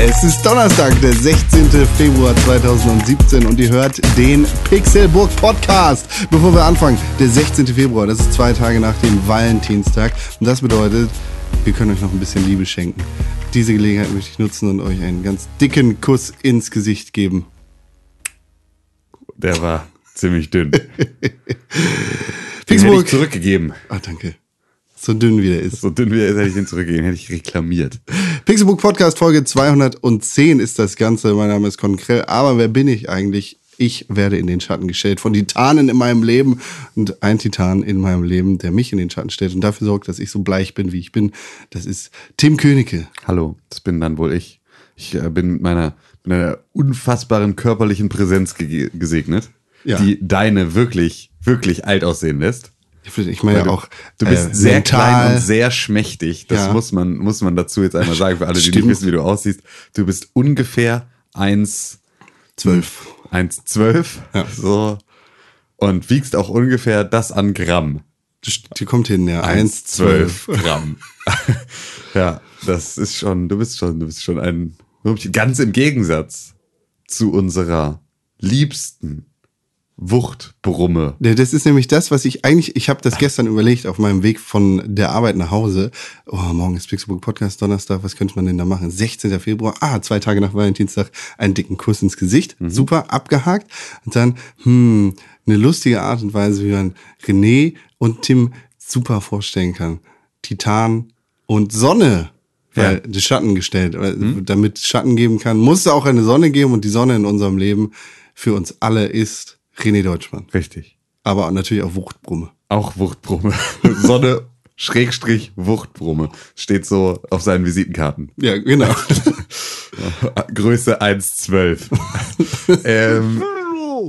Es ist Donnerstag, der 16. Februar 2017 und ihr hört den Pixelburg Podcast. Bevor wir anfangen, der 16. Februar, das ist zwei Tage nach dem Valentinstag und das bedeutet, wir können euch noch ein bisschen Liebe schenken. Diese Gelegenheit möchte ich nutzen und euch einen ganz dicken Kuss ins Gesicht geben. Der war ziemlich dünn. Den Pixelburg. zurückgegeben. Ah, danke. So dünn wie der ist. So dünn wie er ist, hätte ich den zurückgegeben, hätte ich reklamiert. Pixelbook Podcast Folge 210 ist das Ganze. Mein Name ist Konkrell. Aber wer bin ich eigentlich? Ich werde in den Schatten gestellt von Titanen in meinem Leben und ein Titan in meinem Leben, der mich in den Schatten stellt und dafür sorgt, dass ich so bleich bin, wie ich bin. Das ist Tim Königke. Hallo, das bin dann wohl ich. Ich äh, bin mit meiner, mit einer unfassbaren körperlichen Präsenz ge gesegnet, Ja. die deine wirklich, wirklich alt aussehen lässt. Ich meine ja du, auch. du bist äh, sehr mental- klein und sehr schmächtig. Das Ja. muss man, muss man dazu jetzt einmal sagen, für alle, die Stimmt. nicht wissen, wie du aussiehst. Du bist ungefähr 1, zwölf. 1,12. Ja. So. Und wiegst auch ungefähr das an Gramm. Die kommt hin, ja. Eins, zwölf. 1,12 Gramm. ja, das ist schon, du bist schon, du bist schon ein, ganz im Gegensatz zu unserer liebsten Wuchtbrumme. Das ist nämlich das, was ich eigentlich, ich habe das gestern überlegt auf meinem Weg von der Arbeit nach Hause. Oh, morgen ist Pixelbook Podcast, Donnerstag, was könnte man denn da machen? 16. Februar, ah, zwei Tage nach Valentinstag, einen dicken Kuss ins Gesicht. Super, abgehakt. Und dann, hm, eine lustige Art und Weise, wie man René und Tim super vorstellen kann. Titan und Sonne. Weil Ja. die Schatten gestellt. Weil Damit Schatten geben kann, muss es auch eine Sonne geben und die Sonne in unserem Leben für uns alle ist René Deutschmann Richtig. aber natürlich auch Wuchtbrumme. Auch Wuchtbrumme. Sonne Schrägstrich Wuchtbrumme. Steht so auf seinen Visitenkarten. Ja, genau. Größe 1,12. ähm,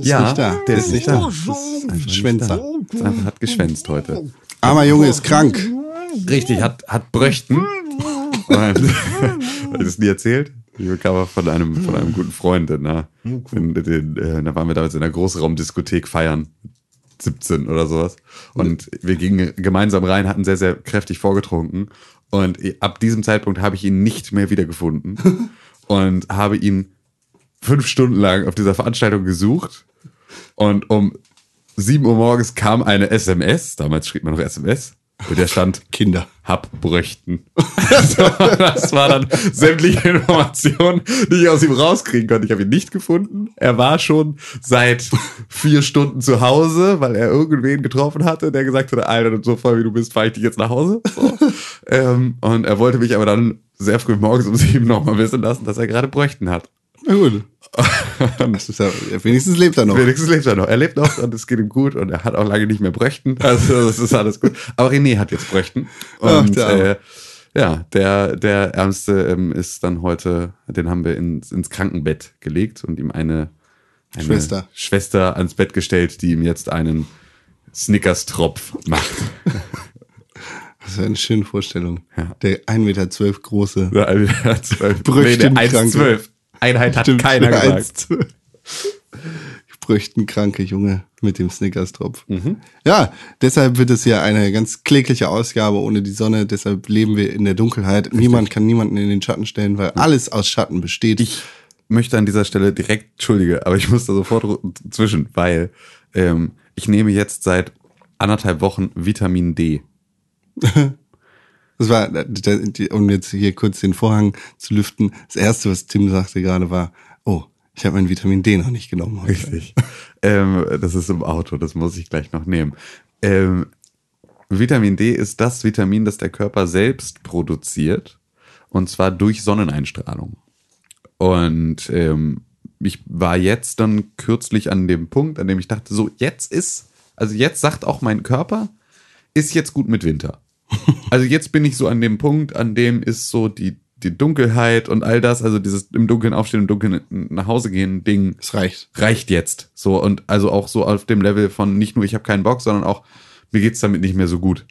ja, nicht da. der Ist ist nicht nicht da. ist nicht Schwänzer. da. Ist einfach hat geschwänzt heute. Armer Junge ist krank. Richtig, hat, hat Bröchten. Ich das nie erzählt? Ich bekam von einem, von einem guten Freund, na, den, den, äh, da waren wir damals in einer Großraumdiskothek feiern. 17 oder sowas. Und wir gingen gemeinsam rein, hatten sehr, sehr kräftig vorgetrunken. Und ab diesem Zeitpunkt habe ich ihn nicht mehr wiedergefunden. und habe ihn fünf Stunden lang auf dieser Veranstaltung gesucht. Und um 7 Uhr morgens kam eine SMS, damals schrieb man noch SMS, und der stand Kinder. hab Brüchten. Also, das war dann sämtliche Informationen, die ich aus ihm rauskriegen konnte. Ich habe ihn nicht gefunden. Er war schon seit vier Stunden zu Hause, weil er irgendwen getroffen hatte, der gesagt hatte, Alter, so voll wie du bist, fahre ich dich jetzt nach Hause. So. ähm, und er wollte mich aber dann sehr früh morgens um sieben nochmal wissen lassen, dass er gerade Brüchten hat. Na gut. Das ist ja, wenigstens lebt er noch. Wenigstens lebt er noch. Er lebt noch und es geht ihm gut und er hat auch lange nicht mehr Bröchten. Also das ist alles gut. Aber René hat jetzt Bröchten. Ach, Und der Arme. äh, ja, der, der Ärmste ähm, ist dann heute, den haben wir ins, ins Krankenbett gelegt und ihm eine, eine Schwester. Schwester ans Bett gestellt, die ihm jetzt einen Snickers-Tropf macht. Das ist eine schöne Vorstellung. Ja. Der 1,12 Meter große. Ja, also, der hat zwölf- Brüchtenkranke. nee, der 1,12. Einheit hat keiner gesagt. 1,12. Brüchtenkranke Junge mit dem Snickers-Tropf. Mhm. Ja, deshalb wird es ja eine ganz klägliche Ausgabe ohne die Sonne. Deshalb leben wir in der Dunkelheit. Niemand kann niemanden in den Schatten stellen, weil alles aus Schatten besteht. Ich möchte an dieser Stelle direkt, entschuldige, aber ich muss da sofort zwischen, weil ähm, ich nehme jetzt seit anderthalb Wochen Vitamin D. Das war, um jetzt hier kurz den Vorhang zu lüften, das erste, was Tim sagte gerade war, oh, ich habe mein Vitamin D noch nicht genommen heute. Richtig. ähm, das ist im Auto, das muss ich gleich noch nehmen. Ähm, Vitamin D ist das Vitamin, das der Körper selbst produziert. Und zwar durch Sonneneinstrahlung. Und ähm, ich war jetzt dann kürzlich an dem Punkt, an dem ich dachte, so jetzt ist, also jetzt sagt auch mein Körper, ist jetzt gut mit Winter. Also jetzt bin ich so an dem Punkt, an dem ist so die, die Dunkelheit und all das, also dieses im Dunkeln aufstehen, im Dunkeln nach Hause gehen Ding, Es reicht. reicht jetzt. So und also auch so auf dem Level von nicht nur ich habe keinen Bock, sondern auch mir geht's damit nicht mehr so gut.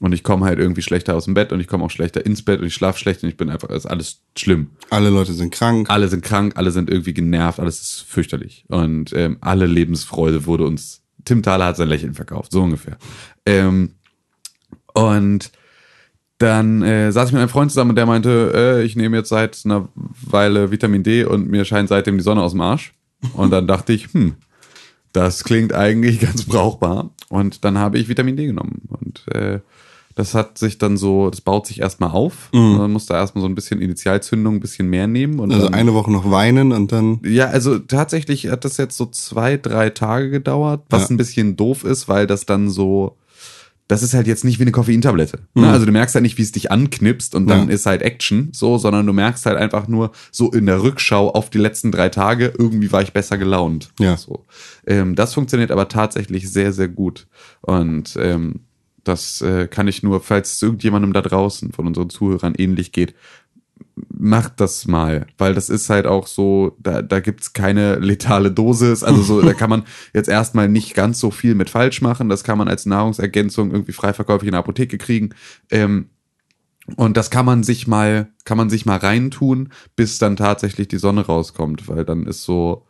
Und ich komme halt irgendwie schlechter aus dem Bett und ich komme auch schlechter ins Bett und ich schlafe schlecht und ich bin einfach, ist alles schlimm. Alle Leute sind krank. Alle sind krank, alle sind irgendwie genervt, alles ist fürchterlich. Und ähm, alle Lebensfreude wurde uns, Tim Thaler hat sein Lächeln verkauft, so ungefähr. Ähm, und dann äh, saß ich mit einem Freund zusammen und der meinte, äh, ich nehme jetzt seit einer Weile Vitamin D und mir scheint seitdem die Sonne aus dem Arsch. Und dann dachte ich, hm, das klingt eigentlich ganz brauchbar. Und dann habe ich Vitamin D genommen. Und äh, das hat sich dann so, das baut sich erstmal auf. Mhm. Man muss da erstmal so ein bisschen Initialzündung, ein bisschen mehr nehmen. Und Also dann, eine Woche noch weinen und dann. ja, also tatsächlich hat das jetzt so zwei, drei Tage gedauert, was Ja. ein bisschen doof ist, weil das dann so, das ist halt jetzt nicht wie eine Koffeintablette. Mhm. Ne? Also du merkst halt nicht, wie es dich anknipst und dann Ja. ist halt Action so, sondern du merkst halt einfach nur so in der Rückschau auf die letzten drei Tage, irgendwie war ich besser gelaunt. Ja. So. Ähm, das funktioniert aber tatsächlich sehr, sehr gut. Und ähm, das äh, kann ich nur, falls es irgendjemandem da draußen von unseren Zuhörern ähnlich geht, macht das mal, weil das ist halt auch so, da, da gibt's keine letale Dosis, also so, da kann man jetzt erstmal nicht ganz so viel mit falsch machen, das kann man als Nahrungsergänzung irgendwie frei verkäuflich in der Apotheke kriegen. Ähm, und das kann man sich mal, kann man sich mal reintun, bis dann tatsächlich die Sonne rauskommt, weil dann ist so,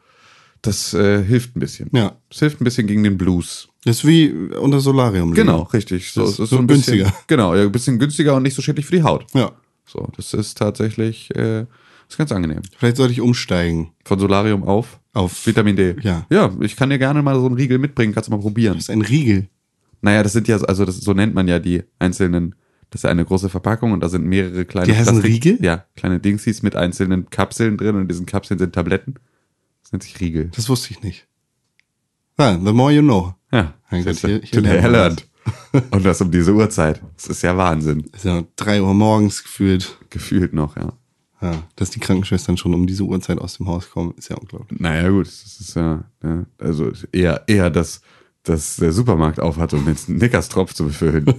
das äh, hilft ein bisschen. Ja. Das hilft ein bisschen gegen den Blues. Das ist wie unter Solarium. Genau, richtig. So, Das es ist so ein bisschen günstiger. Genau, ja, ein bisschen günstiger und nicht so schädlich für die Haut. Ja. So, das ist tatsächlich, äh, ist ganz angenehm. Vielleicht sollte ich umsteigen Von Solarium auf auf. Vitamin D. Ja. Ja, ich kann dir gerne mal so einen Riegel mitbringen, kannst du mal probieren. Das ist ein Riegel. Naja, das sind ja, so- also das, so nennt man ja die einzelnen, das ist ja eine große Verpackung und da sind mehrere kleine Die heißen Riegel? Ja, kleine Dingsies mit einzelnen Kapseln drin und in diesen Kapseln sind Tabletten. Das nennt sich Riegel. Das wusste ich nicht. Ja, the more you know. Ja, Gott, siehst du, hier- hier Und das um diese Uhrzeit. Das ist ja Wahnsinn. Ist ja drei Uhr morgens gefühlt. Gefühlt noch, ja. Ja, dass die Krankenschwestern schon um diese Uhrzeit aus dem Haus kommen, ist ja unglaublich. Naja, gut, das ist ja, ja also eher, eher, dass, dass der Supermarkt aufhat, um jetzt einen Nickerstropf zu befüllen.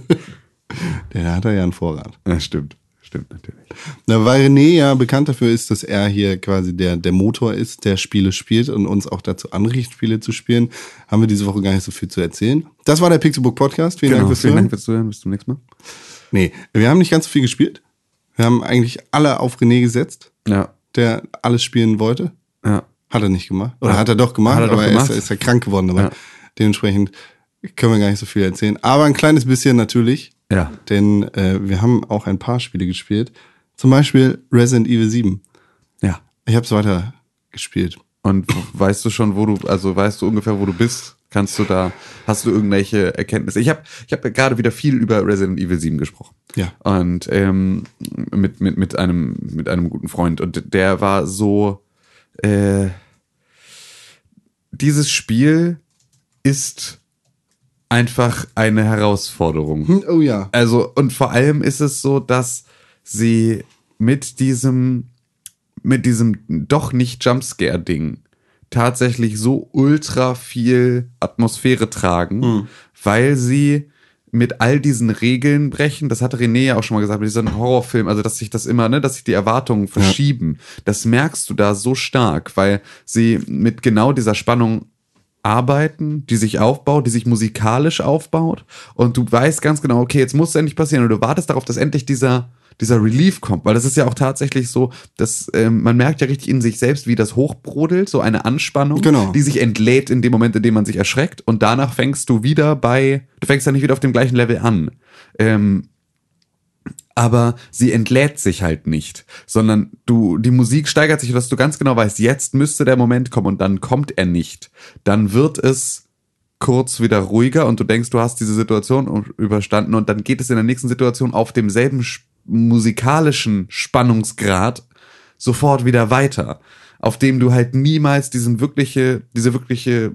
Der hat er ja einen Vorrat. ja, stimmt. Stimmt natürlich. Na, weil René ja bekannt dafür ist, dass er hier quasi der, der Motor ist, der Spiele spielt und uns auch dazu anregt, Spiele zu spielen, haben wir diese Woche gar nicht so viel zu erzählen. Das war der Pixelbook Podcast. Vielen Dank Genau, fürs vielen Zuhören. Dank fürs Zuhören. Bis zum nächsten Mal. Nee, wir haben nicht ganz so viel gespielt. Wir haben eigentlich alle auf René gesetzt, Ja, der alles spielen wollte. ja. Hat er nicht gemacht. Oder hat er doch gemacht, Hat er doch aber gemacht. Er ist, ist ja krank geworden. Aber Ja. dementsprechend können wir gar nicht so viel erzählen. Aber ein kleines bisschen natürlich. Ja. Denn äh, wir haben auch ein paar Spiele gespielt. Zum Beispiel Resident Evil 7. Ja. Ich habe es weiter gespielt. Und weißt du schon, wo du, also weißt du ungefähr, wo du bist? Kannst du da, hast du irgendwelche Erkenntnisse? Ich habe ich hab gerade wieder viel über Resident Evil 7 gesprochen. Ja. Und ähm, mit, mit, mit, einem, mit einem guten Freund. Und der war so, äh, dieses Spiel ist einfach eine Herausforderung. Hm, Oh ja. Also, und vor allem ist es so, dass sie mit diesem, mit diesem doch nicht Jumpscare-Ding tatsächlich so ultra viel Atmosphäre tragen, weil sie mit all diesen Regeln brechen, das hatte René ja auch schon mal gesagt, mit diesem Horrorfilm, also dass sich das immer, ne, dass sich die Erwartungen verschieben. Das merkst du da so stark, weil sie mit genau dieser Spannung arbeiten, die sich aufbaut, die sich musikalisch aufbaut und du weißt ganz genau, okay, jetzt muss es endlich passieren und du wartest darauf, dass endlich dieser dieser Relief kommt, weil das ist ja auch tatsächlich so, dass ähm, man merkt ja richtig in sich selbst, wie das hochbrodelt, so eine Anspannung, Genau. die sich entlädt in dem Moment, in dem man sich erschreckt und danach fängst du wieder bei, du fängst ja nicht wieder auf dem gleichen Level an. Ähm, aber sie entlädt sich halt nicht, sondern du, die Musik steigert sich, dass du ganz genau weißt, jetzt müsste der Moment kommen und dann kommt er nicht. Dann wird es kurz wieder ruhiger und du denkst, du hast diese Situation überstanden und dann geht es in der nächsten Situation auf demselben sch- musikalischen Spannungsgrad sofort wieder weiter, auf dem du halt niemals diesen wirkliche, diese wirkliche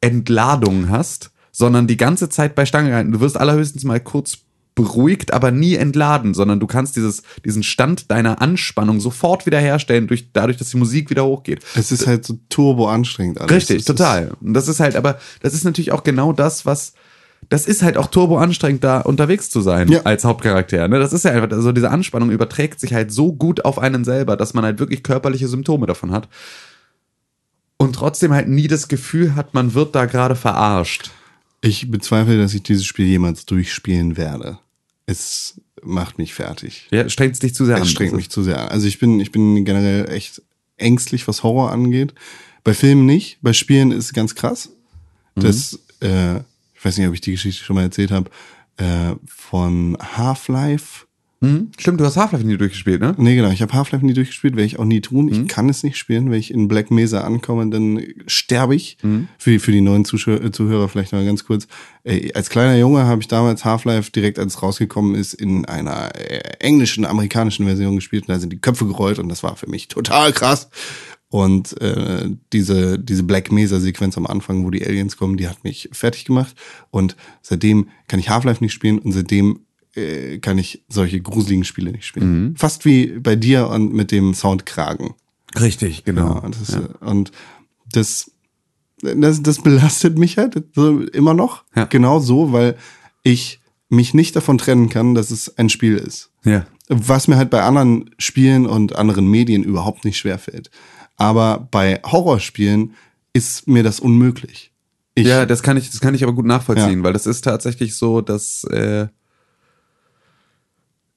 Entladung hast, sondern die ganze Zeit bei Stange gehalten. Du wirst allerhöchstens mal kurz beruhigt, aber nie entladen, sondern du kannst dieses, diesen Stand deiner Anspannung sofort wiederherstellen, durch, dadurch, dass die Musik wieder hochgeht. Es ist halt so turbo anstrengend alles. Richtig, total. Und das ist halt, aber das ist natürlich auch genau das, was. Das ist halt auch turbo anstrengend, da unterwegs zu sein Ja. als Hauptcharakter. Ne? Das ist ja einfach, also diese Anspannung überträgt sich halt so gut auf einen selber, dass man halt wirklich körperliche Symptome davon hat. Und trotzdem halt nie das Gefühl hat, man wird da gerade verarscht. Ich bezweifle, dass ich dieses Spiel jemals durchspielen werde. Es macht mich fertig. Ja, strengt dich zu sehr an. Es strengt mich zu sehr an. Also ich bin, ich bin generell echt ängstlich, was Horror angeht. Bei Filmen nicht, bei Spielen ist es ganz krass. Das, äh, ich weiß nicht, ob ich die Geschichte schon mal erzählt habe, äh, von Half-Life. Mhm. Stimmt, du hast Half-Life nie durchgespielt, ne? Nee, genau, ich habe Half-Life nie durchgespielt, werde ich auch nie tun. Ich kann es nicht spielen. Wenn ich in Black Mesa ankomme, dann sterbe ich. Für, die, für die neuen Zuschauer, äh, Zuhörer vielleicht mal ganz kurz. Äh, als kleiner Junge habe ich damals Half-Life direkt, als es rausgekommen ist, in einer äh, englischen, amerikanischen Version gespielt. Und da sind die Köpfe gerollt und das war für mich total krass. Und äh, diese, diese Black Mesa-Sequenz am Anfang, wo die Aliens kommen, die hat mich fertig gemacht. Und seitdem kann ich Half-Life nicht spielen und seitdem äh, kann ich solche gruseligen Spiele nicht spielen. Fast wie bei dir und mit dem Soundkragen. Richtig, genau. Ja, das ist, äh, Und das, das, das belastet mich halt immer noch. Ja. Genau so, weil ich mich nicht davon trennen kann, dass es ein Spiel ist. Ja. Was mir halt bei anderen Spielen und anderen Medien überhaupt nicht schwerfällt. Aber bei Horrorspielen ist mir das unmöglich. Ich, ja, das kann ich, das kann ich aber gut nachvollziehen, Ja. weil das ist tatsächlich so, dass äh,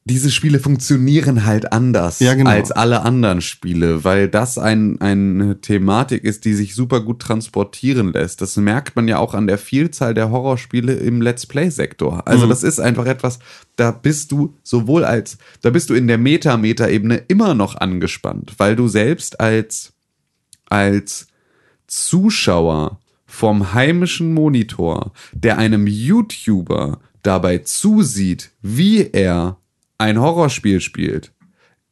diese Spiele funktionieren halt anders Ja, genau. als alle anderen Spiele, weil das ein, eine Thematik ist, die sich super gut transportieren lässt. Das merkt man ja auch an der Vielzahl der Horrorspiele im Let's Play-Sektor. Mhm. Also das ist einfach etwas, da bist du sowohl als, da bist du in der Meta-Meta-Ebene immer noch angespannt, weil du selbst als, als Zuschauer vom heimischen Monitor, der einem YouTuber dabei zusieht, wie er ein Horrorspiel spielt,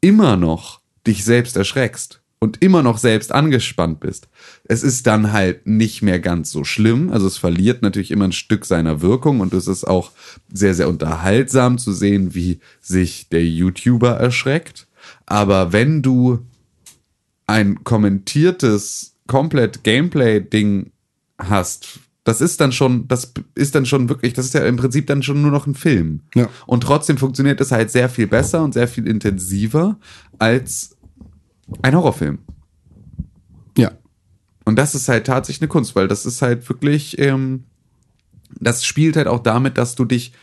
immer noch dich selbst erschreckst und immer noch selbst angespannt bist. Es ist dann halt nicht mehr ganz so schlimm. Also es verliert natürlich immer ein Stück seiner Wirkung und es ist auch sehr, sehr unterhaltsam zu sehen, wie sich der YouTuber erschreckt. Aber wenn du ein kommentiertes, komplett Gameplay-Ding hast, das ist dann schon, das ist dann schon wirklich, das ist ja im Prinzip dann schon nur noch ein Film. Ja. Und trotzdem funktioniert es halt sehr viel besser und sehr viel intensiver als ein Horrorfilm. ja. Und das ist halt tatsächlich eine Kunst, weil das ist halt wirklich, ähm, das spielt halt auch damit, dass du dich,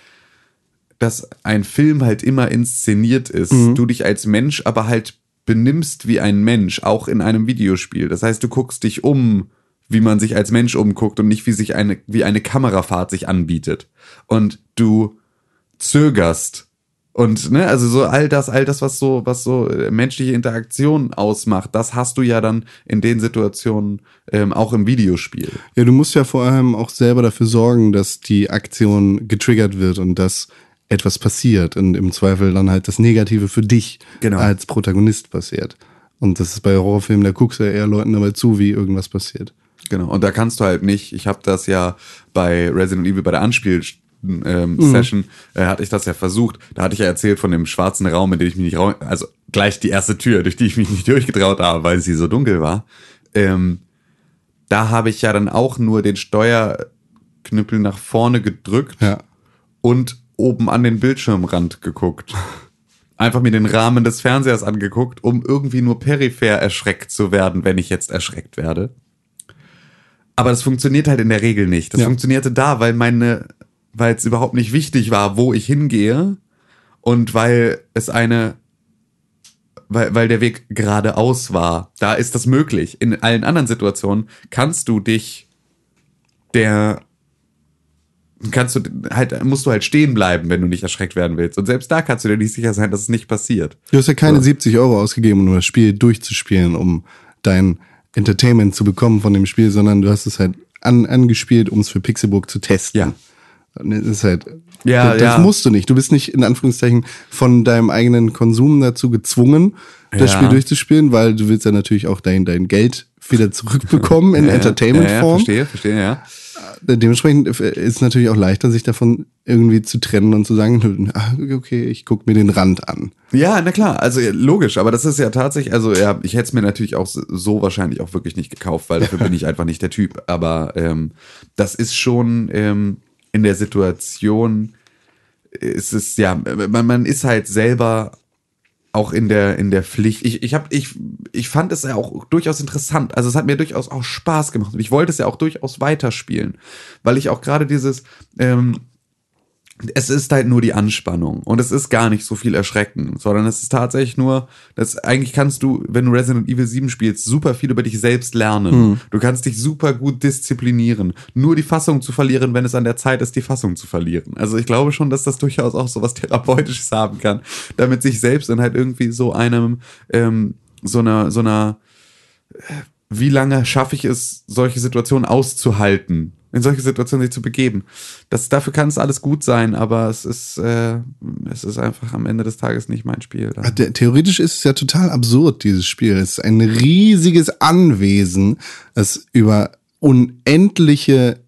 dass ein Film halt immer inszeniert ist. Du dich als Mensch aber halt benimmst wie ein Mensch, auch in einem Videospiel. Das heißt, du guckst dich um, wie man sich als Mensch umguckt und nicht wie sich eine, wie eine Kamerafahrt sich anbietet. Und du zögerst. Und ne, also so all das, all das, was so, was so äh, menschliche Interaktion ausmacht, das hast du ja dann in den Situationen ähm, auch im Videospiel. Ja, du musst ja vor allem auch selber dafür sorgen, dass die Aktion getriggert wird und dass etwas passiert und im Zweifel dann halt das Negative für dich Genau. als Protagonist passiert. Und das ist bei Horrorfilmen, da guckst du ja eher Leuten dabei zu, wie irgendwas passiert. Genau. Und da kannst du halt nicht, ich habe das ja bei Resident Evil bei der Anspiel ähm, Session äh, hatte ich das ja versucht. Da hatte ich ja erzählt von dem schwarzen Raum, in den ich mich nicht raus, also gleich die erste Tür, durch die ich mich nicht durchgetraut habe, weil sie so dunkel war. Ähm, da habe ich ja dann auch nur den Steuerknüppel nach vorne gedrückt Ja. und oben an den Bildschirmrand geguckt. Einfach mir den Rahmen des Fernsehers angeguckt, um irgendwie nur peripher erschreckt zu werden, wenn ich jetzt erschreckt werde. Aber das funktioniert halt in der Regel nicht. Das Ja. funktionierte da, weil meine, weil es überhaupt nicht wichtig war, wo ich hingehe und weil es eine, weil, weil der Weg geradeaus war. Da ist das möglich. In allen anderen Situationen kannst du dich der kannst du halt, musst du halt stehen bleiben, wenn du nicht erschreckt werden willst. Und selbst da kannst du dir nicht sicher sein, dass es nicht passiert. Du hast ja keine So. 70 Euro ausgegeben, um das Spiel durchzuspielen, um dein Entertainment zu bekommen von dem Spiel, sondern du hast es halt an, angespielt, um es für Pixelburg zu testen. Ja. Das ist halt, Ja, das, das ja. musst du nicht. Du bist nicht in Anführungszeichen von deinem eigenen Konsum dazu gezwungen, das Ja. Spiel durchzuspielen, weil du willst ja natürlich auch dein, dein Geld wieder zurückbekommen in ja, Entertainment-Form. verstehe, verstehe, ja. Dementsprechend ist es natürlich auch leichter, sich davon irgendwie zu trennen und zu sagen, ah, okay, ich guck mir den Rand an. Ja, na klar, also logisch, aber das ist ja tatsächlich, also ja, ich hätte es mir natürlich auch so- so wahrscheinlich auch wirklich nicht gekauft, weil dafür bin ich einfach nicht der Typ. Aber ähm, das ist schon ähm, in der Situation, ist es ja, man, man ist halt selber auch in der in der Pflicht. Ich ich habe ich ich fand es ja auch durchaus interessant. Also es hat mir durchaus auch Spaß gemacht und ich wollte es ja auch durchaus weiterspielen, weil ich auch gerade dieses ähm, es ist halt nur die Anspannung und es ist gar nicht so viel erschreckend, sondern es ist tatsächlich nur, dass eigentlich kannst du, wenn du Resident Evil 7 spielst, super viel über dich selbst lernen. Du kannst dich super gut disziplinieren. Nur die Fassung zu verlieren, wenn es an der Zeit ist, die Fassung zu verlieren. Also ich glaube schon, dass das durchaus auch so was Therapeutisches haben kann, damit sich selbst dann halt irgendwie so einem, ähm, so einer, so einer, wie lange schaffe ich es, solche Situationen auszuhalten, in solche Situationen sich zu begeben. Das, dafür kann es alles gut sein, aber es ist, äh, es ist einfach am Ende des Tages nicht mein Spiel. Der- Theoretisch ist es ja total absurd, dieses Spiel. Es ist ein riesiges Anwesen, das über unendliche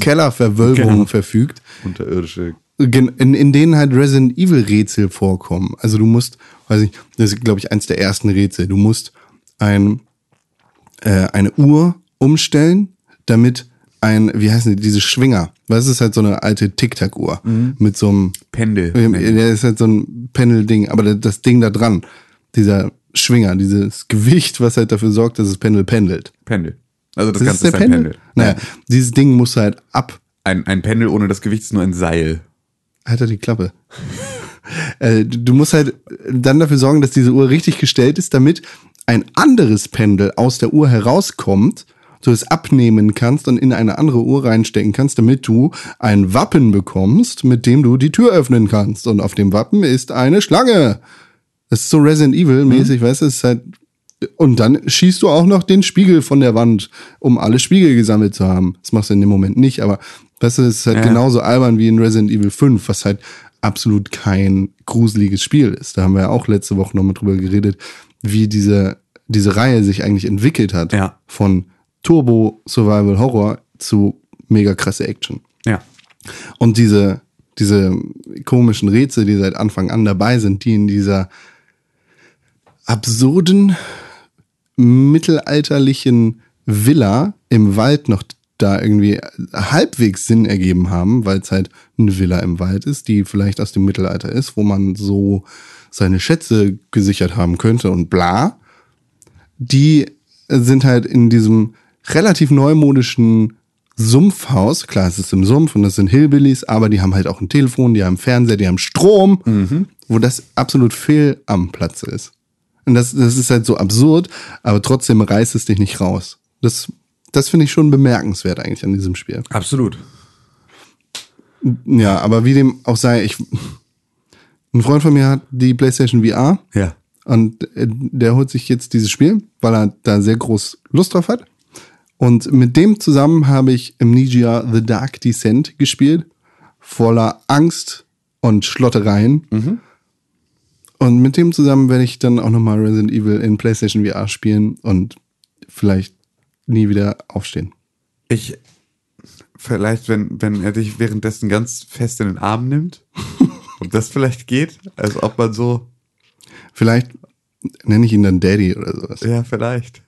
Kellerverwölbungen Genau. verfügt, Unterirdische. in, in denen halt Resident Evil Rätsel vorkommen. Also du musst, weiß ich, das ist glaube ich eins der ersten Rätsel. Du musst ein, äh, eine Uhr umstellen, damit ein, wie heißen die, diese Schwinger. Was ist halt so eine alte Tic-Tac-Uhr mit so einem Pendel. der ist halt so ein Pendel-Ding, aber da- das Ding da dran, dieser Schwinger, dieses Gewicht, was halt dafür sorgt, dass das Pendel pendelt. Pendel. Also das, Das Ganze ist, ein Pendel. Naja, dieses Ding muss halt ab. Ein, ein Pendel ohne das Gewicht ist nur ein Seil. Halt doch die Klappe. äh, du musst halt dann dafür sorgen, dass diese Uhr richtig gestellt ist, damit ein anderes Pendel aus der Uhr herauskommt, du es abnehmen kannst und in eine andere Uhr reinstecken kannst, damit du ein Wappen bekommst, mit dem du die Tür öffnen kannst. Und auf dem Wappen ist eine Schlange. Das ist so Resident Evil mäßig, weißt du, es ist halt und dann schießt du auch noch den Spiegel von der Wand, um alle Spiegel gesammelt zu haben. Das machst du in dem Moment nicht, aber weißt du, es ist halt Ja. genauso albern wie in Resident Evil 5, was halt absolut kein gruseliges Spiel ist. Da haben wir ja auch letzte Woche nochmal drüber geredet, wie diese, diese Reihe sich eigentlich entwickelt hat. Ja. Von Turbo Survival Horror zu mega krasse Action. Ja. Und diese, diese komischen Rätsel, die seit Anfang an dabei sind, die in dieser absurden, mittelalterlichen Villa im Wald noch da irgendwie halbwegs Sinn ergeben haben, weil es halt eine Villa im Wald ist, die vielleicht aus dem Mittelalter ist, wo man so seine Schätze gesichert haben könnte und bla. Die sind halt in diesem relativ neumodischen Sumpfhaus. Klar, es ist im Sumpf und das sind Hillbillies, aber die haben halt auch ein Telefon, die haben Fernseher, die haben Strom, wo das absolut fehl am Platze ist. Und das, das ist halt so absurd, aber trotzdem reißt es dich nicht raus. Das, das finde ich schon bemerkenswert eigentlich an diesem Spiel. Absolut. Ja, aber wie dem auch sei, ich, ein Freund von mir hat die PlayStation VR Ja. und äh, der holt sich jetzt dieses Spiel, weil er da sehr groß Lust drauf hat. Und mit dem zusammen habe ich Amnesia The Dark Descent gespielt, voller Angst und Schlottereien. Und mit dem zusammen werde ich dann auch nochmal Resident Evil in PlayStation VR spielen und vielleicht nie wieder aufstehen. Ich, vielleicht, wenn, wenn er dich währenddessen ganz fest in den Arm nimmt, ob das vielleicht geht, als ob man so, Vielleicht nenne ich ihn dann Daddy oder sowas. ja, vielleicht.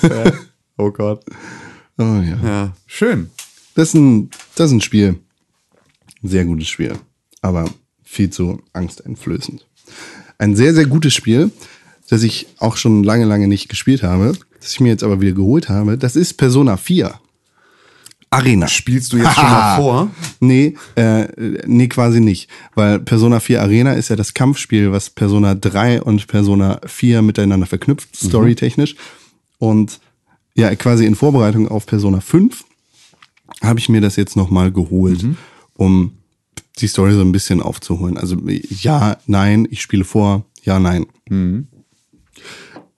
Oh Gott. Oh ja. Ja, schön. Das ist ein, das ist ein Spiel. Ein sehr gutes Spiel. Aber viel zu angsteinflößend. Ein sehr, sehr gutes Spiel, das ich auch schon lange, lange nicht gespielt habe, das ich mir jetzt aber wieder geholt habe, das ist Persona 4. Arena. Spielst du jetzt schon mal vor? Nee, äh, nee, quasi nicht. Weil Persona 4 Arena ist ja das Kampfspiel, was Persona 3 und Persona 4 miteinander verknüpft, storytechnisch. Und ja, quasi in Vorbereitung auf Persona 5 habe ich mir das jetzt nochmal geholt, um die Story so ein bisschen aufzuholen. Also ja, nein, ich spiele vor, ja, nein.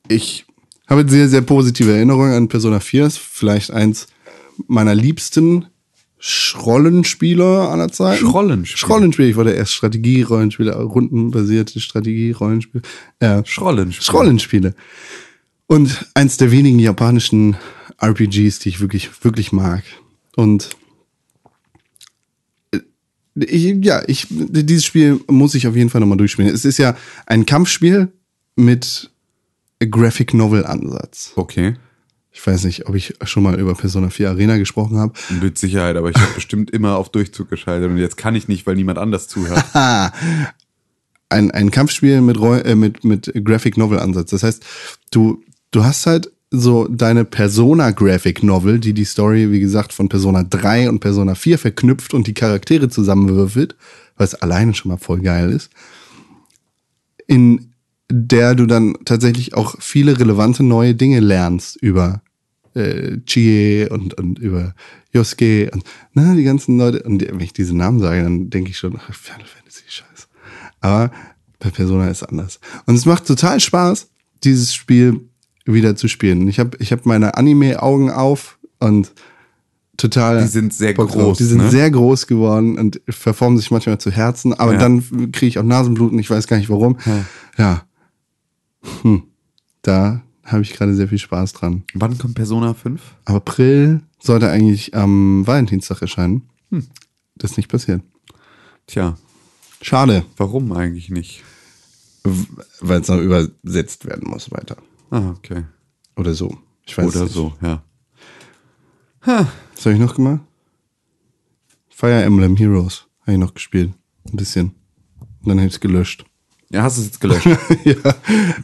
Ich habe sehr, sehr positive Erinnerungen an Persona 4. Ist vielleicht eins meiner liebsten Schrollenspieler aller Zeiten. Schrollenspiele. Schrollenspiele. Ich wollte erst Strategie-Rollenspiele, rundenbasierte Strategie-Rollenspiele. Äh, Schrollenspiele. Scrollenspiele. Und eins der wenigen japanischen RPGs, die ich wirklich, wirklich mag. Und äh, ich, ja, ich, dieses Spiel muss ich auf jeden Fall nochmal durchspielen. Es ist ja ein Kampfspiel mit Graphic Novel Ansatz. Okay. Ich weiß nicht, ob ich schon mal über Persona 4 Arena gesprochen habe. Mit Sicherheit, aber ich habe bestimmt immer auf Durchzug geschaltet und jetzt kann ich nicht, weil niemand anders zuhört. ein, ein Kampfspiel mit, äh, mit, mit Graphic Novel Ansatz. Das heißt, du, du hast halt so deine Persona Graphic Novel, die die Story, wie gesagt, von Persona 3 und Persona 4 verknüpft und die Charaktere zusammenwürfelt, was alleine schon mal voll geil ist, in der du dann tatsächlich auch viele relevante neue Dinge lernst über äh, Chie und, und über Yosuke und na, die ganzen Leute. Und wenn ich diese Namen sage, dann denke ich schon, ach, Final Fantasy, scheiße. Aber bei Persona ist anders. Und es macht total Spaß, dieses Spiel wieder zu spielen. Ich habe ich hab meine Anime-Augen auf und total. Die sind sehr drauf. groß, Die sind ne? sehr groß geworden und verformen sich manchmal zu Herzen, aber Ja. dann kriege ich auch Nasenbluten, ich weiß gar nicht warum. Ja. Ja. Hm. Da habe ich gerade sehr viel Spaß dran. Wann kommt Persona 5? April sollte eigentlich am Valentinstag erscheinen. Hm. Das ist nicht passiert. Tja, Schade, warum eigentlich nicht? weil es noch übersetzt werden muss weiter. Ah, okay. Oder so. Ich weiß Oder nicht. so, ja. Was habe ich noch gemacht? Fire Emblem Heroes habe ich noch gespielt. Ein bisschen. Und dann habe ich es gelöscht. Ja, hast du es jetzt gelöscht? ja.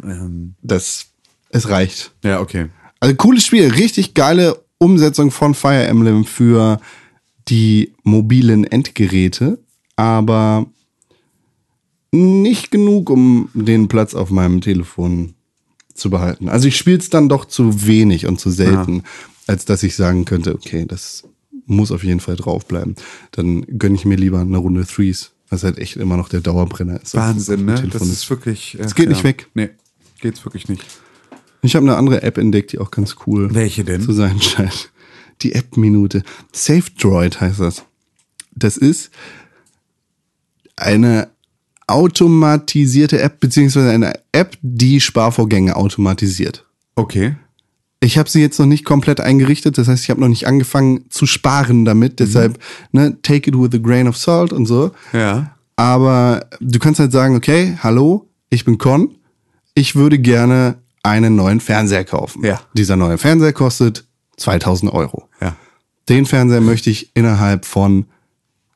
ähm, Das, es reicht. ja, okay. Also cooles Spiel, richtig geile Umsetzung von Fire Emblem für die mobilen Endgeräte, aber nicht genug, um den Platz auf meinem Telefon zu behalten. Also ich spiele es dann doch zu wenig und zu selten, als dass ich sagen könnte, okay, das muss auf jeden Fall draufbleiben. Dann gönne ich mir lieber eine Runde Threes, was halt echt immer noch der Dauerbrenner ist. Wahnsinn, ne? Das ist wirklich. Es geht nicht weg. Nee, geht's wirklich nicht. Ich habe eine andere App entdeckt, die auch ganz cool Welche denn? zu sein scheint. Die App-Minute. Safe Droid heißt das. Das ist eine automatisierte App, beziehungsweise eine App, die Sparvorgänge automatisiert. Okay. Ich habe sie jetzt noch nicht komplett eingerichtet, das heißt, ich habe noch nicht angefangen zu sparen damit, deshalb, ne, take it with a grain of salt und so. Ja. Aber du kannst halt sagen, okay, hallo, ich bin Con, ich würde gerne einen neuen Fernseher kaufen. Ja. Dieser neue Fernseher kostet 2000 Euro. Ja. Den Fernseher möchte ich innerhalb von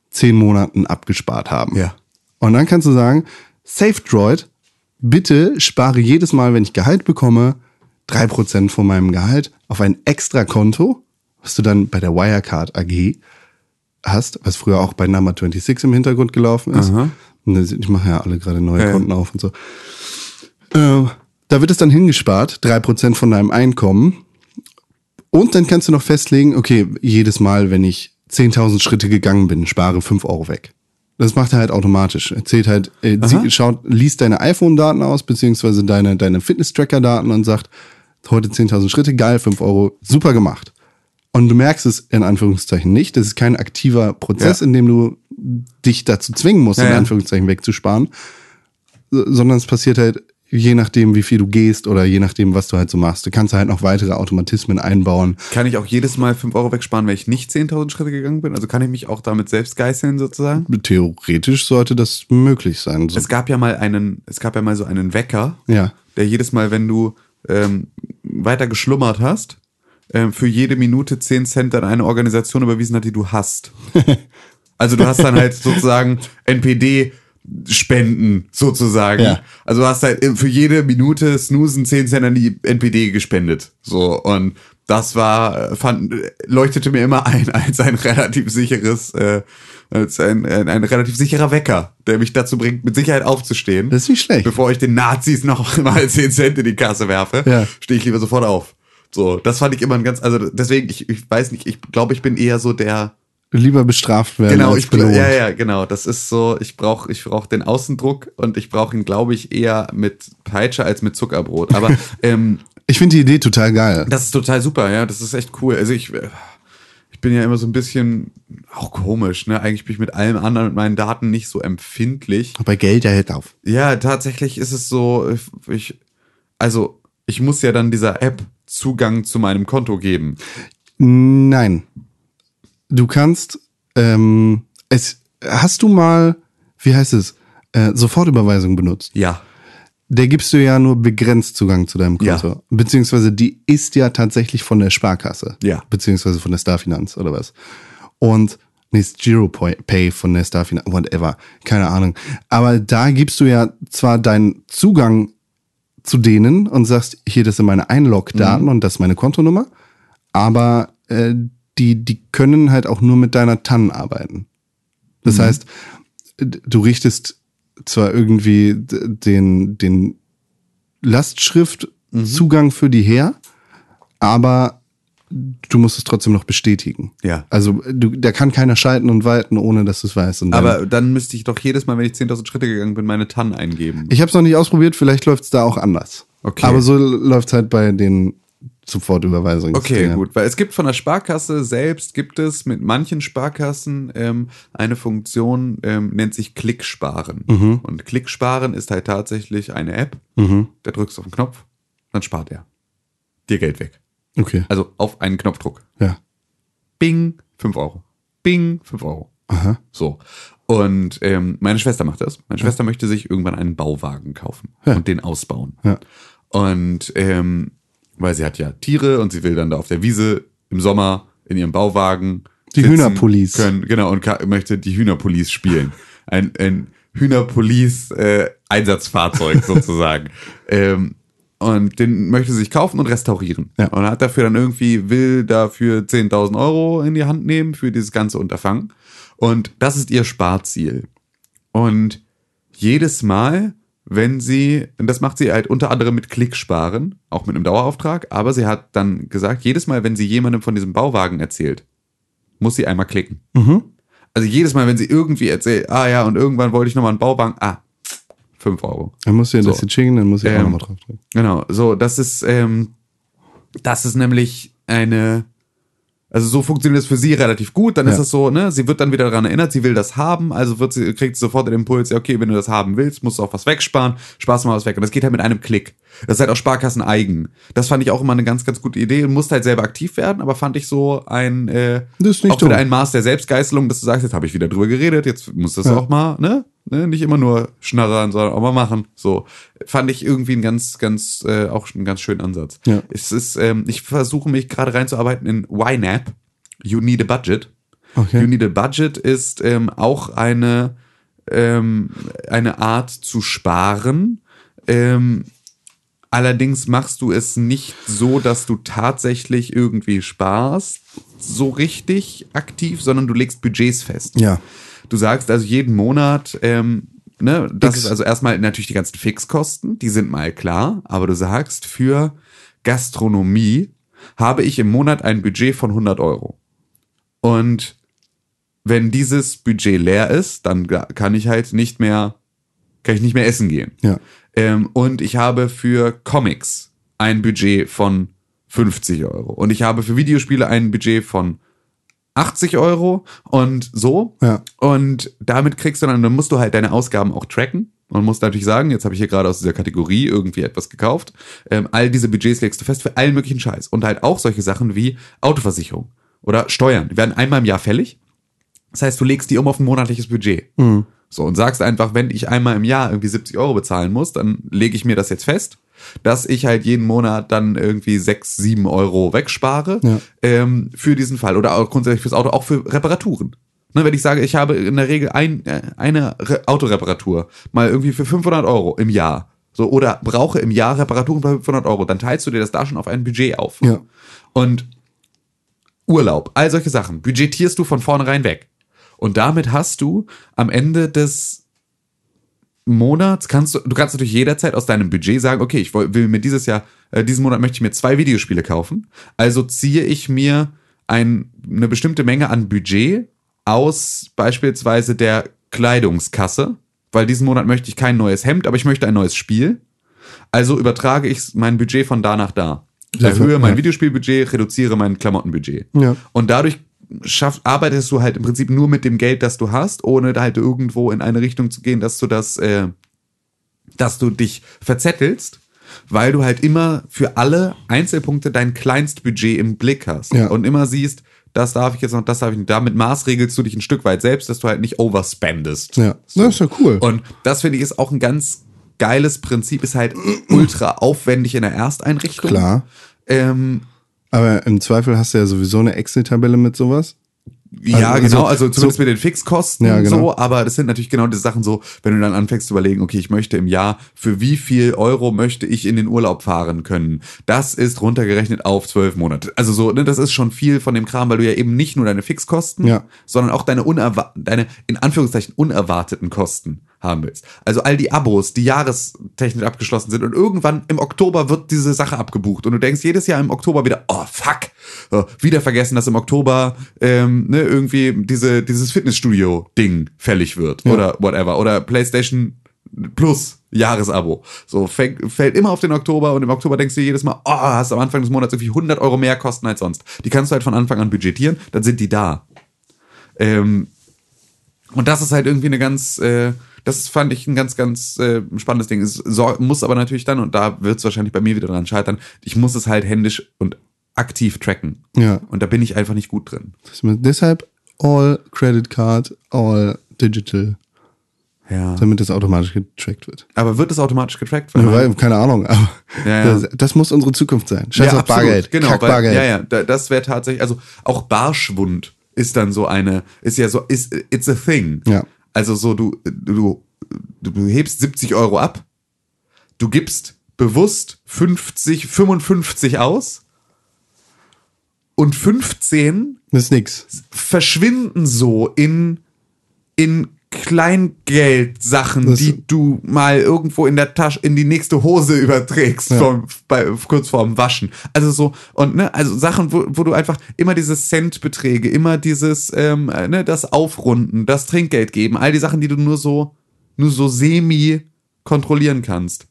zehn Monaten abgespart haben. Ja. Und dann kannst du sagen, Safe Droid, bitte spare jedes Mal, wenn ich Gehalt bekomme, 3% von meinem Gehalt auf ein extra Konto, was du dann bei der Wirecard AG hast, was früher auch bei Number 26 im Hintergrund gelaufen ist. Aha. Das- Ich mache ja alle gerade neue ja. Konten auf und so. Äh, da wird es dann hingespart, 3% von deinem Einkommen. Und dann kannst du noch festlegen, okay, jedes Mal, wenn ich 10.000 Schritte gegangen bin, spare 5 Euro weg. Das macht er halt automatisch. Er zählt halt, äh, sie, schaut, liest deine iPhone-Daten aus, beziehungsweise deine, deine Fitness-Tracker-Daten und sagt, heute 10.000 Schritte, geil, 5 Euro, super gemacht. Und du merkst es in Anführungszeichen nicht. Das ist kein aktiver Prozess, Ja. in dem du dich dazu zwingen musst, Ja, in. Anführungszeichen wegzusparen, so- sondern es passiert halt je nachdem, wie viel du gehst oder je nachdem, was du halt so machst. Du kannst halt noch weitere Automatismen einbauen. Kann ich auch jedes Mal 5 Euro wegsparen, wenn ich nicht 10.000 Schritte gegangen bin? Also kann ich mich auch damit selbst geißeln sozusagen? Theoretisch sollte das möglich sein. Es gab ja mal einen, es gab ja mal so einen Wecker, Ja. der jedes Mal, wenn du ähm, weiter geschlummert hast, ähm, für jede Minute 10 Cent an eine Organisation überwiesen hat, die du hast. Also du hast dann halt sozusagen NPD Spenden sozusagen. Ja. Also du hast halt für jede Minute Snoosen 10 Cent an die NPD gespendet. So und das war fand leuchtete mir immer ein als ein relativ sicheres äh, als ein, ein, ein relativ sicherer Wecker, der mich dazu bringt, mit Sicherheit aufzustehen. Das ist nicht schlecht. Bevor ich den Nazis noch mal 10 Cent in die Kasse werfe, Ja. stehe ich lieber sofort auf. So, das fand ich immer ein ganz, also deswegen, ich, ich weiß nicht, ich glaube, ich bin eher so der, Lieber bestraft werden genau, als ich, belohnt. ja, ja, genau, das ist so, ich brauche ich brauch den Außendruck und ich brauche ihn, glaube ich, eher mit Peitsche als mit Zuckerbrot. Aber ähm, Ich finde die Idee total geil. das ist total super, ja, das ist echt cool. Also ich, ich bin ja immer so ein bisschen, auch komisch, ne, eigentlich bin ich mit allem anderen, mit meinen Daten nicht so empfindlich. Bei Geld ja hält auf. Ja, tatsächlich ist es so, ich, also ich muss ja dann dieser App Zugang zu meinem Konto geben. Nein. Du kannst, ähm, es, hast du mal, wie heißt es, äh, Sofortüberweisung benutzt? Ja. Der gibst du ja nur begrenzt Zugang zu deinem Konto. Ja. Beziehungsweise die ist ja tatsächlich von der Sparkasse. Ja. Beziehungsweise von der Starfinanz oder was. Und, nee, ist Giro Pay von der Starfinanz, whatever. Keine Ahnung. Aber da gibst du ja zwar deinen Zugang zu denen und sagst, hier, das sind meine Einlog-Daten und das ist meine Kontonummer. Aber äh, die, die können halt auch nur mit deiner TAN arbeiten. Das heißt, du richtest zwar irgendwie den, den Lastschriftzugang für die her, aber du musst es trotzdem noch bestätigen. Ja. Also du, da kann keiner schalten und walten, ohne dass du es weißt. Und dann- Aber dann müsste ich doch jedes Mal, wenn ich 10.000 Schritte gegangen bin, meine TAN eingeben. ich habe es noch nicht ausprobiert, vielleicht läuft es da auch anders. Okay. Aber so läuft es halt bei den Sofortüberweisungen. Okay, gut. Weil es gibt von der Sparkasse selbst, gibt es mit manchen Sparkassen ähm, eine Funktion, ähm, nennt sich Klicksparen. Mhm. Und Klicksparen ist halt tatsächlich eine App. Da drückst du auf den Knopf, dann spart er dir Geld weg. Okay. Also auf einen Knopfdruck. Ja. Bing, 5 Euro. Bing, 5 Euro. Aha. So. Und ähm, meine Schwester macht das. Meine Schwester möchte sich irgendwann einen Bauwagen kaufen Ja. und den ausbauen. Ja. Und ähm, weil sie hat ja Tiere und sie will dann da auf der Wiese im Sommer in ihrem Bauwagen Die Hühnerpolice. können, genau und möchte die Hühnerpolice spielen. Ein, ein Hühnerpolice äh, Einsatzfahrzeug sozusagen. ähm, und den möchte sie sich kaufen und restaurieren. Ja. Und hat dafür dann irgendwie, will dafür 10.000 Euro in die Hand nehmen für dieses ganze Unterfangen. Und das ist ihr Sparziel. Und jedes Mal, wenn sie, das macht sie halt unter anderem mit Klicksparen, auch mit einem Dauerauftrag, aber sie hat dann gesagt, jedes Mal, wenn sie jemandem von diesem Bauwagen erzählt, muss sie einmal klicken. Also jedes Mal, wenn sie irgendwie erzählt, ah ja, und irgendwann wollte ich nochmal einen Bauwagen, ah, 5 Euro. Dann musst du ja So. das jetzt schicken, dann muss ich auch Ähm, nochmal drauf drücken. Genau, so, das ist, ähm, das ist nämlich eine, also so funktioniert das für sie relativ gut. Dann ist Ja. es so, ne, sie wird dann wieder daran erinnert, sie will das haben, also wird sie, kriegt sie sofort den Impuls, ja, okay, wenn du das haben willst, musst du auch was wegsparen, sparst mal was weg. Und das geht halt mit einem Klick. Das ist halt auch Sparkassen eigen. Das fand ich auch immer eine ganz, ganz gute Idee und musste halt selber aktiv werden, aber fand ich so ein, äh, Das ist nicht auch wieder ein Maß der Selbstgeißelung, dass du sagst, jetzt habe ich wieder drüber geredet, jetzt muss das Ja. auch mal, ne? Ne? Nicht immer nur schnarrern, sondern auch mal machen. So fand ich irgendwie einen ganz, ganz, äh, auch einen ganz schönen Ansatz. Ja. Es ist, ähm, ich versuche mich gerade reinzuarbeiten in YNAB. You need a budget. Okay. You need a budget ist ähm, auch eine, ähm, eine Art zu sparen. Ähm, allerdings machst du es nicht so, dass du tatsächlich irgendwie sparst, so richtig aktiv, sondern du legst Budgets fest. Ja. Du sagst also jeden Monat, ähm, ne, das Fix. ist also erstmal natürlich die ganzen Fixkosten, die sind mal klar, aber du sagst, für Gastronomie habe ich im Monat ein Budget von 100 Euro. Und wenn dieses Budget leer ist, dann kann ich halt nicht mehr, kann ich nicht mehr essen gehen. Ja. Ähm, und ich habe für Comics ein Budget von 50 Euro. Und ich habe für Videospiele ein Budget von 80 Euro und so. Ja. Und damit kriegst du dann, dann musst du halt deine Ausgaben auch tracken. Und musst natürlich sagen, jetzt habe ich hier gerade aus dieser Kategorie irgendwie etwas gekauft. Ähm, all diese Budgets legst du fest für allen möglichen Scheiß. Und halt auch solche Sachen wie Autoversicherung oder Steuern. Die werden einmal im Jahr fällig. Das heißt, du legst die um auf ein monatliches Budget. So, und sagst einfach, wenn ich einmal im Jahr irgendwie 70 Euro bezahlen muss, dann lege ich mir das jetzt fest, dass ich halt jeden Monat dann irgendwie 6, 7 Euro wegspare Ja. ähm, für diesen Fall. Oder auch grundsätzlich fürs Auto, auch für Reparaturen. Ne, wenn ich sage, ich habe in der Regel ein, äh, eine Re Autoreparatur, mal irgendwie für 500 Euro im Jahr, so, oder brauche im Jahr Reparaturen für 500 Euro, dann teilst du dir das da schon auf ein Budget auf. Ja. Und Urlaub, all solche Sachen, budgetierst du von vornherein weg. Und damit hast du am Ende des Monats, kannst du, du kannst natürlich jederzeit aus deinem Budget sagen, okay, ich will mir dieses Jahr, äh, diesen Monat möchte ich mir zwei Videospiele kaufen. Also ziehe ich mir ein, eine bestimmte Menge an Budget aus beispielsweise der Kleidungskasse, weil diesen Monat möchte ich kein neues Hemd, aber ich möchte ein neues Spiel. Also übertrage ich mein Budget von da nach da. Erhöhe mein. Videospielbudget, reduziere mein Klamottenbudget. Ja. Und dadurch schaff, arbeitest du halt im Prinzip nur mit dem Geld, das du hast, ohne da halt irgendwo in eine Richtung zu gehen, dass du das, äh, dass du dich verzettelst, weil du halt immer für alle Einzelpunkte dein Kleinstbudget im Blick hast Ja. und immer siehst, das darf ich jetzt noch, das darf ich nicht. Damit maßregelst du dich ein Stück weit selbst, dass du halt nicht overspendest. Ja. Das ist ja cool. Und das finde ich ist auch ein ganz geiles Prinzip, ist halt ultra aufwendig in der Ersteinrichtung. Klar. Ähm, Aber im Zweifel hast du ja sowieso eine Excel-Tabelle mit sowas. Ja, Also, genau, so- also zumindest so- mit den Fixkosten Ja, genau. so, aber das sind natürlich genau die Sachen so, wenn du dann anfängst zu überlegen, okay, ich möchte im Jahr, für wie viel Euro möchte ich in den Urlaub fahren können? Das ist runtergerechnet auf zwölf Monate. Also so, ne, das ist schon viel von dem Kram, weil du ja eben nicht nur deine Fixkosten, Ja. sondern auch deine, unerwa deine in Anführungszeichen unerwarteten Kosten haben willst. Also all die Abos, die jahrestechnisch abgeschlossen sind und irgendwann im Oktober wird diese Sache abgebucht und du denkst jedes Jahr im Oktober wieder, oh fuck, so, wieder vergessen, dass im Oktober ähm, ne, irgendwie diese, dieses Fitnessstudio-Ding fällig wird oder whatever oder PlayStation Plus Jahresabo. So fängt, fällt immer auf den Oktober und im Oktober denkst du jedes Mal, oh, hast am Anfang des Monats irgendwie 100 Euro mehr Kosten als sonst. Die kannst du halt von Anfang an budgetieren, dann sind die da. Ähm, und das ist halt irgendwie eine ganz, äh, das fand ich ein ganz, ganz äh, spannendes Ding. Es so, muss aber natürlich dann, und da wird es wahrscheinlich bei mir wieder dran scheitern, ich muss es halt händisch und aktiv tracken. Ja. Und da bin ich einfach nicht gut drin. Deshalb all Credit Card, all Digital, Ja. damit das automatisch getrackt wird. Aber wird es automatisch getrackt? Ja, weil, keine Ahnung, aber Ja, ja. Das, das muss unsere Zukunft sein. Scheiß auf absolut, Bargeld. Genau, Kack weil, Bargeld. ja, ja, da- das wäre tatsächlich, also auch Barschwund ist dann so eine, ist ja so, ist, it's a thing. Ja. Also so, du, du, du, hebst 70 Euro ab, du gibst bewusst 50, 55 aus und 15 Das ist nix. verschwinden so in, in Kleingeldsachen, Das- die du mal irgendwo in der Tasche, in die nächste Hose überträgst, Ja. vom, bei, kurz vorm Waschen. Also so, und ne, also Sachen, wo, wo du einfach immer diese Centbeträge, immer dieses, ähm, äh, ne, das Aufrunden, das Trinkgeld geben, all die Sachen, die du nur so, nur so semi kontrollieren kannst.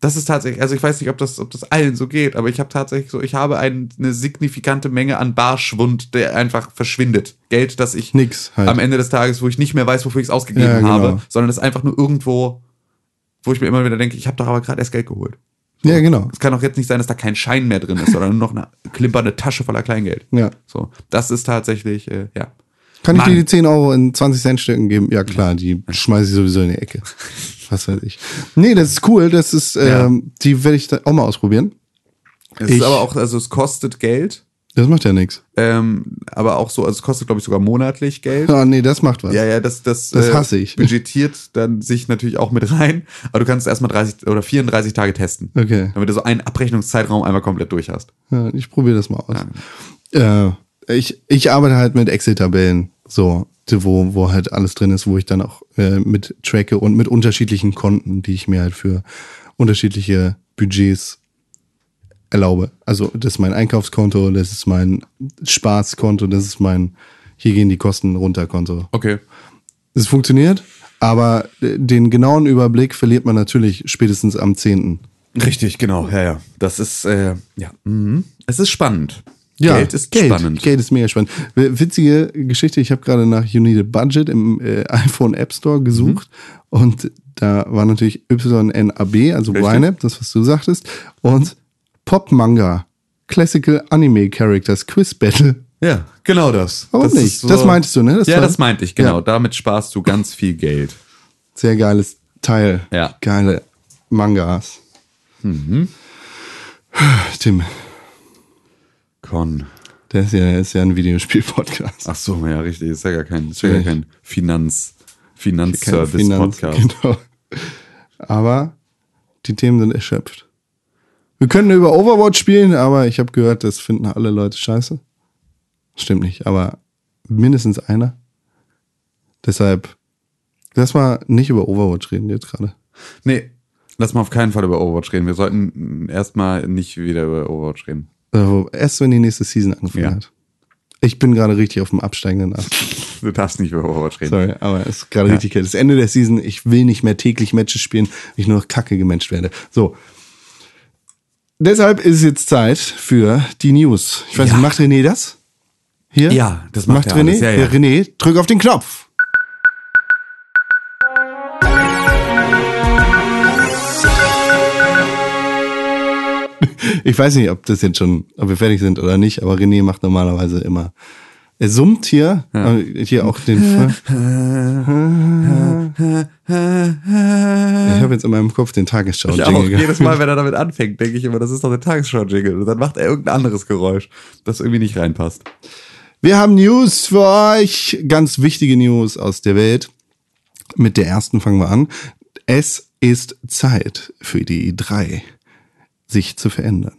Das ist tatsächlich, also ich weiß nicht, ob das, ob das allen so geht, aber ich habe tatsächlich so, ich habe ein, eine signifikante Menge an Barschwund, der einfach verschwindet. Geld, das ich Nix halt. am Ende des Tages, wo ich nicht mehr weiß, wofür ich es ausgegeben Ja, genau. habe, sondern das einfach nur irgendwo, wo ich mir immer wieder denke, ich habe doch aber gerade erst Geld geholt. Ja, genau. Es kann doch jetzt nicht sein, dass da kein Schein mehr drin ist, sondern nur noch eine klimpernde Tasche voller Kleingeld. Ja. So, das ist tatsächlich, äh, ja. Kann ich Mann. dir die 10 Euro in 20 Cent Stücken geben? Ja, klar, die schmeiße ich sowieso in die Ecke. Was weiß ich. Nee, das ist cool. Das ist, Ja. ähm, die werde ich da auch mal ausprobieren. Es Ich- ist aber auch, also es kostet Geld, Das macht ja nichts. ähm, aber auch so, also es kostet, glaube ich, sogar monatlich Geld. Ah, nee, das macht was. Ja, ja, das, das, Das hasse ich. budgetiert dann sich natürlich auch mit rein, aber du kannst erstmal 30 oder 34 Tage testen. Okay. Damit du so einen Abrechnungszeitraum einmal komplett durch hast. Ja, ich probiere das mal aus. Äh, ich, ich arbeite halt mit Excel-Tabellen, so, wo, wo halt alles drin ist, wo ich dann auch äh, mit tracke und mit unterschiedlichen Konten, die ich mir halt für unterschiedliche Budgets erlaube. Also das ist mein Einkaufskonto, das ist mein Spaßkonto, das ist mein hier gehen die Kosten runter Konto. Okay. Es funktioniert, aber äh, den genauen Überblick verliert man natürlich spätestens am 10. Richtig, genau, ja, ja. Das ist, äh, ja. Mhm. Es ist spannend. Ja, Geld ist Geld. spannend. Geld ist mega spannend. Witzige Geschichte, ich habe gerade nach You Need a Budget im äh, iPhone App Store gesucht und da war natürlich YNAB, also. YNAB, das was du sagtest, und Pop Manga, Classical Anime Characters, Quiz Battle. Ja, genau das. Warum das nicht? ist Das meintest du, ne? Das ja, war- das meinte ich, genau. Ja. Damit sparst du ganz viel Geld. Sehr geiles Teil. Ja. Geile Mangas. Tim, Con. der ist ja, ist ja ein Videospiel-Podcast. Ach so, ja, richtig. Ist ja gar kein, ist ja gar kein Finanz, Kein Finanz- Finanzservice-Podcast. Genau. Aber die Themen sind erschöpft. Wir können über Overwatch spielen, aber ich habe gehört, das finden alle Leute scheiße. Stimmt nicht, aber mindestens einer. Deshalb, lass mal nicht über Overwatch reden jetzt gerade. Nee, lass mal auf keinen Fall über Overwatch reden. Wir sollten erstmal nicht wieder über Overwatch reden. Also erst wenn die nächste Season angefangen Ja. hat. Ich bin gerade richtig auf dem absteigenden Ast. Du darfst nicht über Overwatch reden. Sorry, aber es ist gerade richtig. Das Ende der Season. Ich will nicht mehr täglich Matches spielen, weil ich nur noch kacke gematcht werde. So. Deshalb ist es jetzt Zeit für die News. Ich weiß Ja. nicht, macht René das? Hier? Ja, das macht er René. Ja, ja. René, drück auf den Knopf. Ich weiß nicht, ob das jetzt schon, ob wir fertig sind oder nicht, aber René macht normalerweise immer. Er summt hier, äh, hier auch den. Ich habe jetzt in meinem Kopf den tagesschau Ich auch. Jedes Mal, wenn er damit anfängt, denke ich immer, das ist doch der Tagesschau-Jingle. Und dann macht er irgendein anderes Geräusch, das irgendwie nicht reinpasst. Wir haben News für euch, ganz wichtige News aus der Welt. Mit der ersten fangen wir an. Es ist Zeit für die E3, sich zu verändern.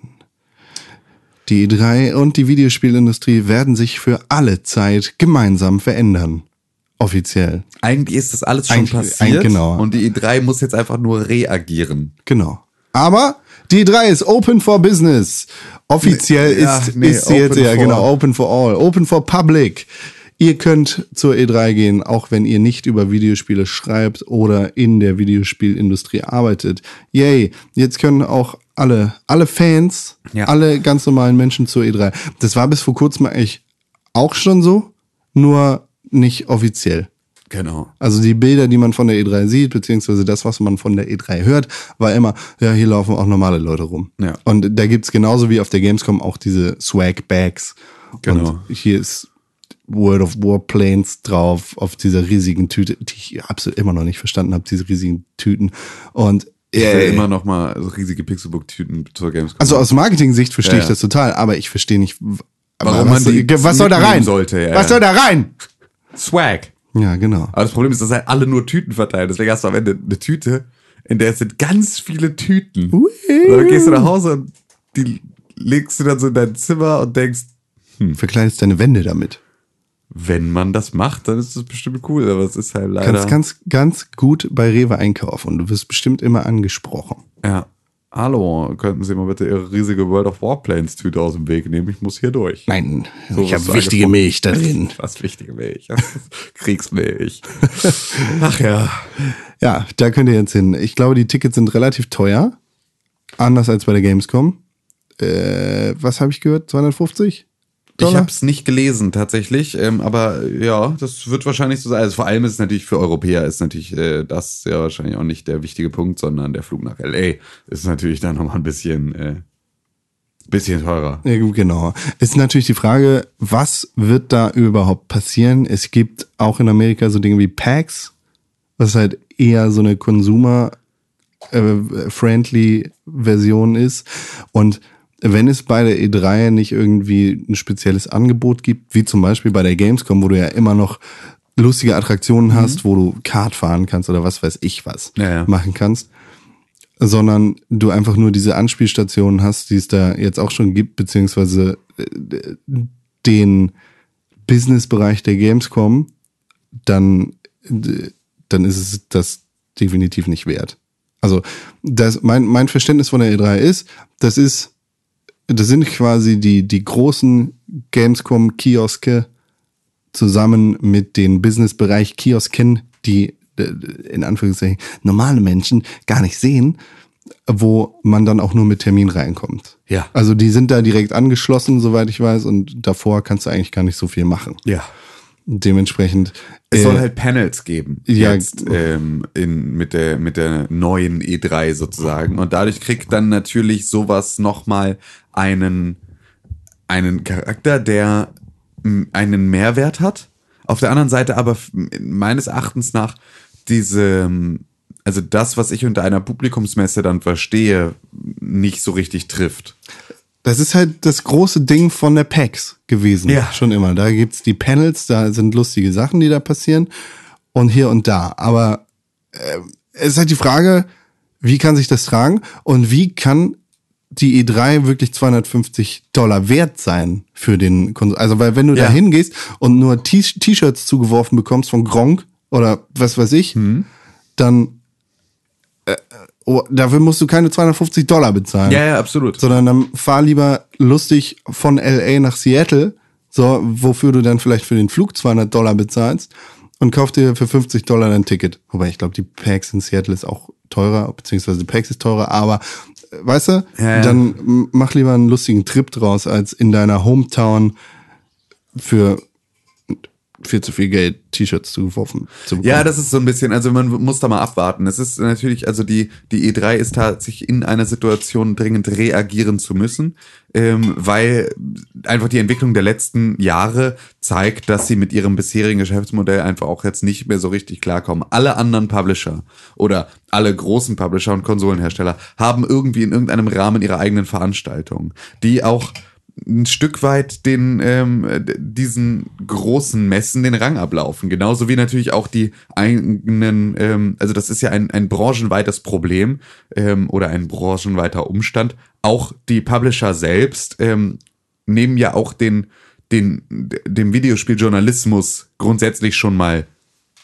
Die E3 und die Videospielindustrie werden sich für alle Zeit gemeinsam verändern. Offiziell. Eigentlich ist das alles schon Eigentlich- passiert. eigentlich genau. Und die E3 muss jetzt einfach nur reagieren. Genau. Aber die E3 ist open for business. Offiziell Ja, ist, nee, ist sie jetzt ja genau open for all, open for public. Ihr könnt zur E3 gehen, auch wenn ihr nicht über Videospiele schreibt oder in der Videospielindustrie arbeitet. Yay, jetzt können auch alle, alle Fans, Ja. alle ganz normalen Menschen zur E3. Das war bis vor kurzem eigentlich auch schon so, nur nicht offiziell. Genau. Also die Bilder, die man von der E3 sieht, beziehungsweise das, was man von der E3 hört, war immer, ja, hier laufen auch normale Leute rum. Ja. Und da gibt's genauso wie auf der Gamescom auch diese Swag-Bags. Genau. Und hier ist World of Warplanes drauf, auf dieser riesigen Tüte, die ich absolut immer noch nicht verstanden habe, diese riesigen Tüten. Und Ich will äh, immer noch mal so riesige Pixelbook-Tüten zur Gamescom. also aus Marketing-Sicht verstehe Ja, ich ja. das total, aber ich verstehe nicht, Warum was, man die was soll da rein? sollte, ja, was ja. soll da rein? Swag. Ja, genau. Aber das Problem ist, dass halt alle nur Tüten verteilen. Deswegen hast du am Ende eine Tüte, in der sind ganz viele Tüten. Und dann gehst du nach Hause und die legst du dann so in dein Zimmer und denkst, Verkleidest deine Wände damit. Wenn man das macht, dann ist das bestimmt cool. Aber es ist halt leider. kannst ganz, ganz gut bei Rewe einkaufen und du wirst bestimmt immer angesprochen. ja. Hallo, könnten Sie mal bitte Ihre riesige World of Warplanes Tüte aus dem Weg nehmen? Ich muss hier durch. Nein, So ich habe wichtige. Milch da drin. Was wichtige Milch. Kriegsmilch. Ach ja. Ja, da könnt ihr jetzt hin. Ich glaube, die Tickets sind relativ teuer. Anders als bei der Gamescom. Äh, was habe ich gehört? 250? Ich Dollar? habe es nicht gelesen tatsächlich, ähm, aber ja, das wird wahrscheinlich so sein. Also vor allem ist es natürlich für Europäer ist natürlich äh, das ja wahrscheinlich auch nicht der wichtige Punkt, sondern der Flug nach LA ist natürlich dann nochmal ein bisschen äh, bisschen teurer. Ja, gut, genau. Ist natürlich die Frage, was wird da überhaupt passieren? Es gibt auch in Amerika so Dinge wie PAX, was halt eher so eine Consumer-friendly Version ist. Und wenn es bei der E3 nicht irgendwie ein spezielles Angebot gibt, wie zum Beispiel bei der Gamescom, wo du ja immer noch lustige Attraktionen hast, wo du Kart fahren kannst oder was weiß ich was Ja, ja. machen kannst, sondern du einfach nur diese Anspielstationen hast, die es da jetzt auch schon gibt, beziehungsweise äh, den Businessbereich der Gamescom, dann, äh, dann ist es das definitiv nicht wert. Also das, mein, mein Verständnis von der E3 ist, das ist, das sind quasi die, die großen Gamescom-Kioske zusammen mit den Businessbereich Kiosken, die äh, in Anführungszeichen normale Menschen gar nicht sehen, wo man dann auch nur mit Termin reinkommt. Ja. Also die sind da direkt angeschlossen, soweit ich weiß, und davor kannst du eigentlich gar nicht so viel machen. Ja. Dementsprechend. Es äh, soll halt Panels geben. ja. Jetzt ähm, in, mit, der, mit der neuen E3 sozusagen. Und dadurch kriegt dann natürlich sowas nochmal einen, einen Charakter, der einen Mehrwert hat. Auf der anderen Seite aber meines Erachtens nach diese, ähm, also das, was ich unter einer Publikumsmesse dann verstehe, nicht so richtig trifft. Das ist halt das große Ding von der PAX gewesen. Ja. Schon immer. Da gibt's die Panels, da sind lustige Sachen, die da passieren. Und hier und da. Aber äh, es ist halt die Frage, wie kann sich das tragen und wie kann die E3 wirklich 250 Dollar wert sein für den Konsum. Also, weil wenn du Ja. da hingehst und nur T-Shirts zugeworfen bekommst von Gronk oder was weiß ich, Mhm. dann äh, oh, dafür musst du keine 250 Dollar bezahlen Ja, ja, absolut. sondern dann fahr lieber lustig von LA nach Seattle, so, wofür du dann vielleicht für den Flug 200 Dollar bezahlst und kauf dir für 50 Dollar dein Ticket. Wobei ich glaube, die PAX in Seattle ist auch teurer, beziehungsweise die PAX ist teurer, aber äh, weißt du, Ja, ja. dann mach lieber einen lustigen Trip draus, als in deiner Hometown für viel zu viel Geld T-Shirts zugeworfen zu. Ja, das ist so ein bisschen, also man muss da mal abwarten. Es ist natürlich, also die, die E3 ist tatsächlich in einer Situation dringend reagieren zu müssen, ähm, weil einfach die Entwicklung der letzten Jahre zeigt, dass sie mit ihrem bisherigen Geschäftsmodell einfach auch jetzt nicht mehr so richtig klarkommen. Alle anderen Publisher oder alle großen Publisher und Konsolenhersteller haben irgendwie in irgendeinem Rahmen ihre eigenen Veranstaltungen, die auch ein Stück weit den ähm, diesen großen Messen den Rang ablaufen. Genauso wie natürlich auch die eigenen, ähm, also das ist ja ein, ein branchenweites Problem ähm, oder ein branchenweiter Umstand. Auch die Publisher selbst ähm, nehmen ja auch den, den, dem Videospieljournalismus grundsätzlich schon mal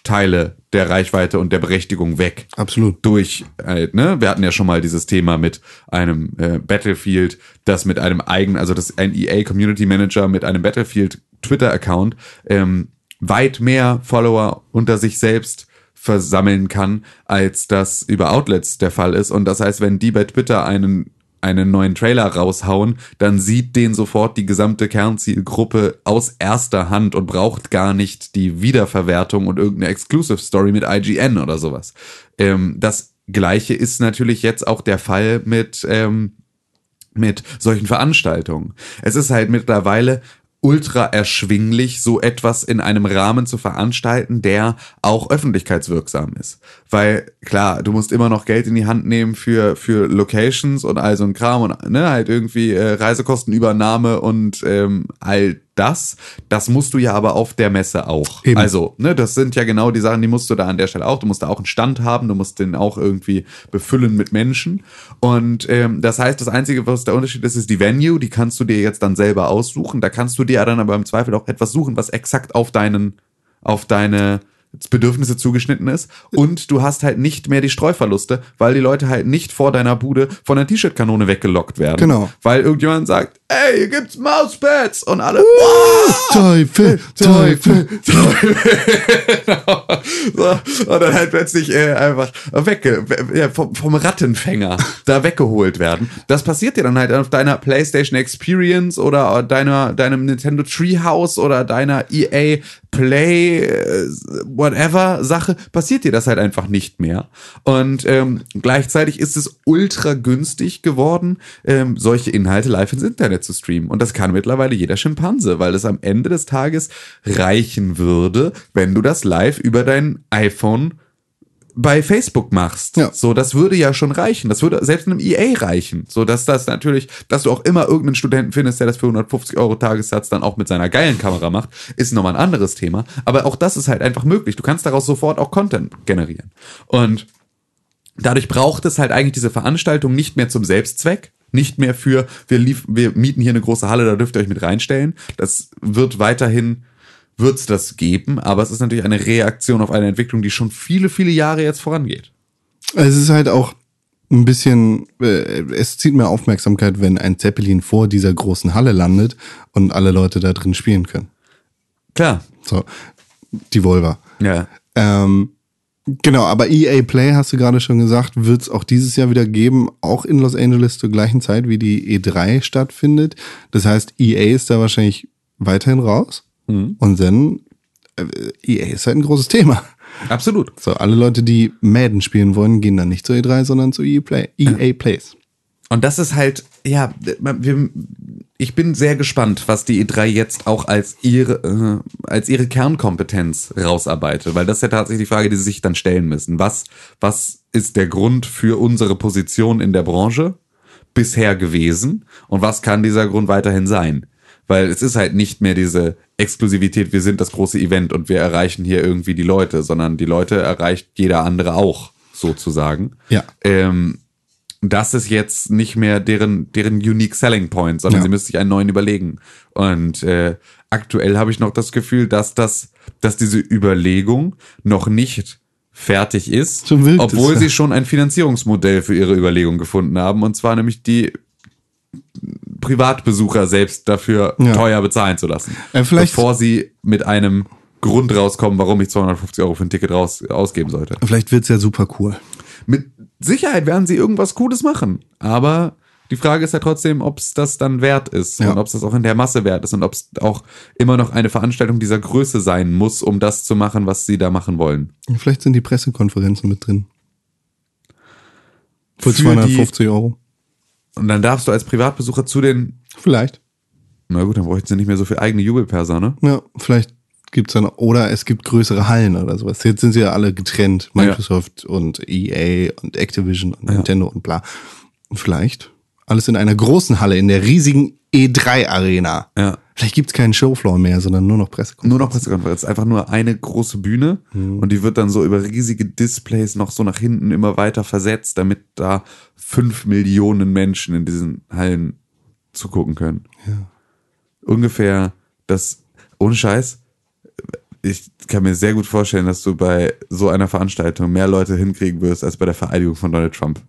Teile der Reichweite und der Berechtigung weg Absolut. durch, äh, ne, wir hatten ja schon mal dieses Thema mit einem äh, Battlefield, das mit einem eigenen, also das ein EA Community Manager mit einem Battlefield Twitter Account ähm, weit mehr Follower unter sich selbst versammeln kann, als das über Outlets der Fall ist. Und das heißt, wenn die bei Twitter einen einen neuen Trailer raushauen, dann sieht den sofort die gesamte Kernzielgruppe aus erster Hand und braucht gar nicht die Wiederverwertung und irgendeine Exclusive Story mit IGN oder sowas. Ähm, das gleiche ist natürlich jetzt auch der Fall mit, ähm, mit solchen Veranstaltungen. Es ist halt mittlerweile ultra erschwinglich, so etwas in einem Rahmen zu veranstalten, der auch öffentlichkeitswirksam ist. Weil klar, du musst immer noch Geld in die Hand nehmen für für Locations und all so ein Kram und ne, halt irgendwie äh, Reisekostenübernahme und ähm, all das. Das musst du ja aber auf der Messe auch. Eben. Also, ne, das sind ja genau die Sachen, die musst du da an der Stelle auch. Du musst da auch einen Stand haben, du musst den auch irgendwie befüllen mit Menschen. Und ähm, das heißt, das Einzige, was der Unterschied ist, ist die Venue. Die kannst du dir jetzt dann selber aussuchen. Da kannst du dir ja dann aber im Zweifel auch etwas suchen, was exakt auf deinen, auf deine Bedürfnisse zugeschnitten ist. Und du hast halt nicht mehr die Streuverluste, weil die Leute halt nicht vor deiner Bude von der T-Shirt-Kanone weggelockt werden. Genau. Weil irgendjemand sagt, ey, hier gibt's Mauspads und alle, Teufel, Teufel. genau. so, und dann halt plötzlich äh, einfach wegge ja, vom, vom Rattenfänger da weggeholt werden. Das passiert dir dann halt auf deiner PlayStation Experience oder deiner deinem Nintendo Treehouse oder deiner EA Play äh, whatever Sache passiert dir das halt einfach nicht mehr. Und ähm, gleichzeitig ist es ultra günstig geworden, ähm, solche Inhalte live ins Internet zu streamen. Und das kann mittlerweile jeder Schimpanse, weil es am Ende des Tages reichen würde, wenn du das live über dein iPhone bei Facebook machst. Ja. So, das würde ja schon reichen. Das würde selbst einem EA reichen. So, dass das natürlich, dass du auch immer irgendeinen Studenten findest, der das für 150 Euro Tagessatz dann auch mit seiner geilen Kamera macht, ist nochmal ein anderes Thema. Aber auch das ist halt einfach möglich. Du kannst daraus sofort auch Content generieren. Und dadurch braucht es halt eigentlich diese Veranstaltung nicht mehr zum Selbstzweck, nicht mehr für, wir, lief, wir mieten hier eine große Halle, da dürft ihr euch mit reinstellen. Das wird weiterhin, wird's das geben, aber es ist natürlich eine Reaktion auf eine Entwicklung, die schon viele, viele Jahre jetzt vorangeht. Es ist halt auch ein bisschen, äh, es zieht mehr Aufmerksamkeit, wenn ein Zeppelin vor dieser großen Halle landet und alle Leute da drin spielen können. Klar. So, die Volva. Ja. Ähm, genau, aber EA Play, hast du gerade schon gesagt, wird es auch dieses Jahr wieder geben, auch in Los Angeles zur gleichen Zeit, wie die E3 stattfindet. Das heißt, EA ist da wahrscheinlich weiterhin raus. Und dann, äh, EA ist halt ein großes Thema. Absolut. So, alle Leute, die Madden spielen wollen, gehen dann nicht zur E3, sondern zu EA Play. EA Plays. Und das ist halt, ja, wir, ich bin sehr gespannt, was die E3 jetzt auch als ihre, äh, als ihre Kernkompetenz rausarbeitet, weil das ist ja tatsächlich die Frage, die sie sich dann stellen müssen. Was, was ist der Grund für unsere Position in der Branche bisher gewesen und was kann dieser Grund weiterhin sein? Weil es ist halt nicht mehr diese Exklusivität, wir sind das große Event und wir erreichen hier irgendwie die Leute, sondern die Leute erreicht jeder andere auch, sozusagen. Ja. Ähm, das ist jetzt nicht mehr deren, deren Unique Selling Point, sondern Ja. sie müssen sich einen neuen überlegen. Und äh, aktuell habe ich noch das Gefühl, dass das, dass diese Überlegung noch nicht fertig ist, So obwohl sie schon ein Finanzierungsmodell für ihre Überlegung gefunden haben, und zwar nämlich die Privatbesucher selbst dafür Ja. teuer bezahlen zu lassen, Äh, vielleicht- bevor sie mit einem Grund rauskommen, warum ich 250 Euro für ein Ticket raus, ausgeben sollte. Vielleicht wird's ja super cool. Mit Sicherheit werden sie irgendwas Cooles machen. Aber die Frage ist ja trotzdem, ob es das dann wert ist Ja. und ob es das auch in der Masse wert ist und ob es auch immer noch eine Veranstaltung dieser Größe sein muss, um das zu machen, was sie da machen wollen. Vielleicht sind die Pressekonferenzen mit drin. Für, Für 250 Euro. Und dann darfst du als Privatbesucher zu den, Vielleicht. na gut, dann bräuchten sie nicht mehr so viel eigene Jubelperser, ne? Ja, vielleicht gibt's dann, oder es gibt größere Hallen oder sowas. Jetzt sind sie ja alle getrennt. Microsoft und EA und Activision und Nintendo und bla. Vielleicht alles in einer großen Halle, in der riesigen E3 Arena. Ja. Vielleicht gibt's keinen Showfloor mehr, sondern nur noch Pressekonferenzen. Nur noch Pressekonferenz, einfach nur eine große Bühne und die wird dann so über riesige Displays noch so nach hinten immer weiter versetzt, damit da fünf Millionen Menschen in diesen Hallen zugucken können. Ungefähr das, ohne Scheiß, ich kann mir sehr gut vorstellen, dass du bei so einer Veranstaltung mehr Leute hinkriegen wirst als bei der Vereidigung von Donald Trump.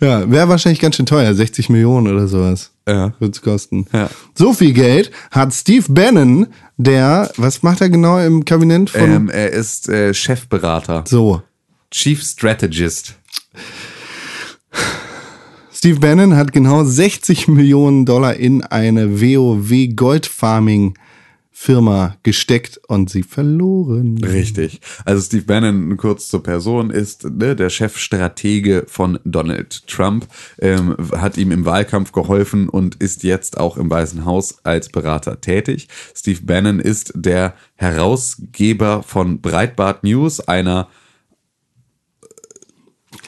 Ja, wäre wahrscheinlich ganz schön teuer, 60 Millionen oder sowas. Ja. Wird's kosten. Ja. So viel Geld hat Steve Bannon, der, was macht er genau im Kabinett von Ähm, er ist äh, Chefberater, so. Chief Strategist. Steve Bannon hat genau 60 Millionen Dollar in eine WoW Gold Farming Firma gesteckt und sie verloren. Richtig. Also Steve Bannon, kurz zur Person, ist ne, der Chefstratege von Donald Trump, ähm, hat ihm im Wahlkampf geholfen und ist jetzt auch im Weißen Haus als Berater tätig. Steve Bannon ist der Herausgeber von Breitbart News, einer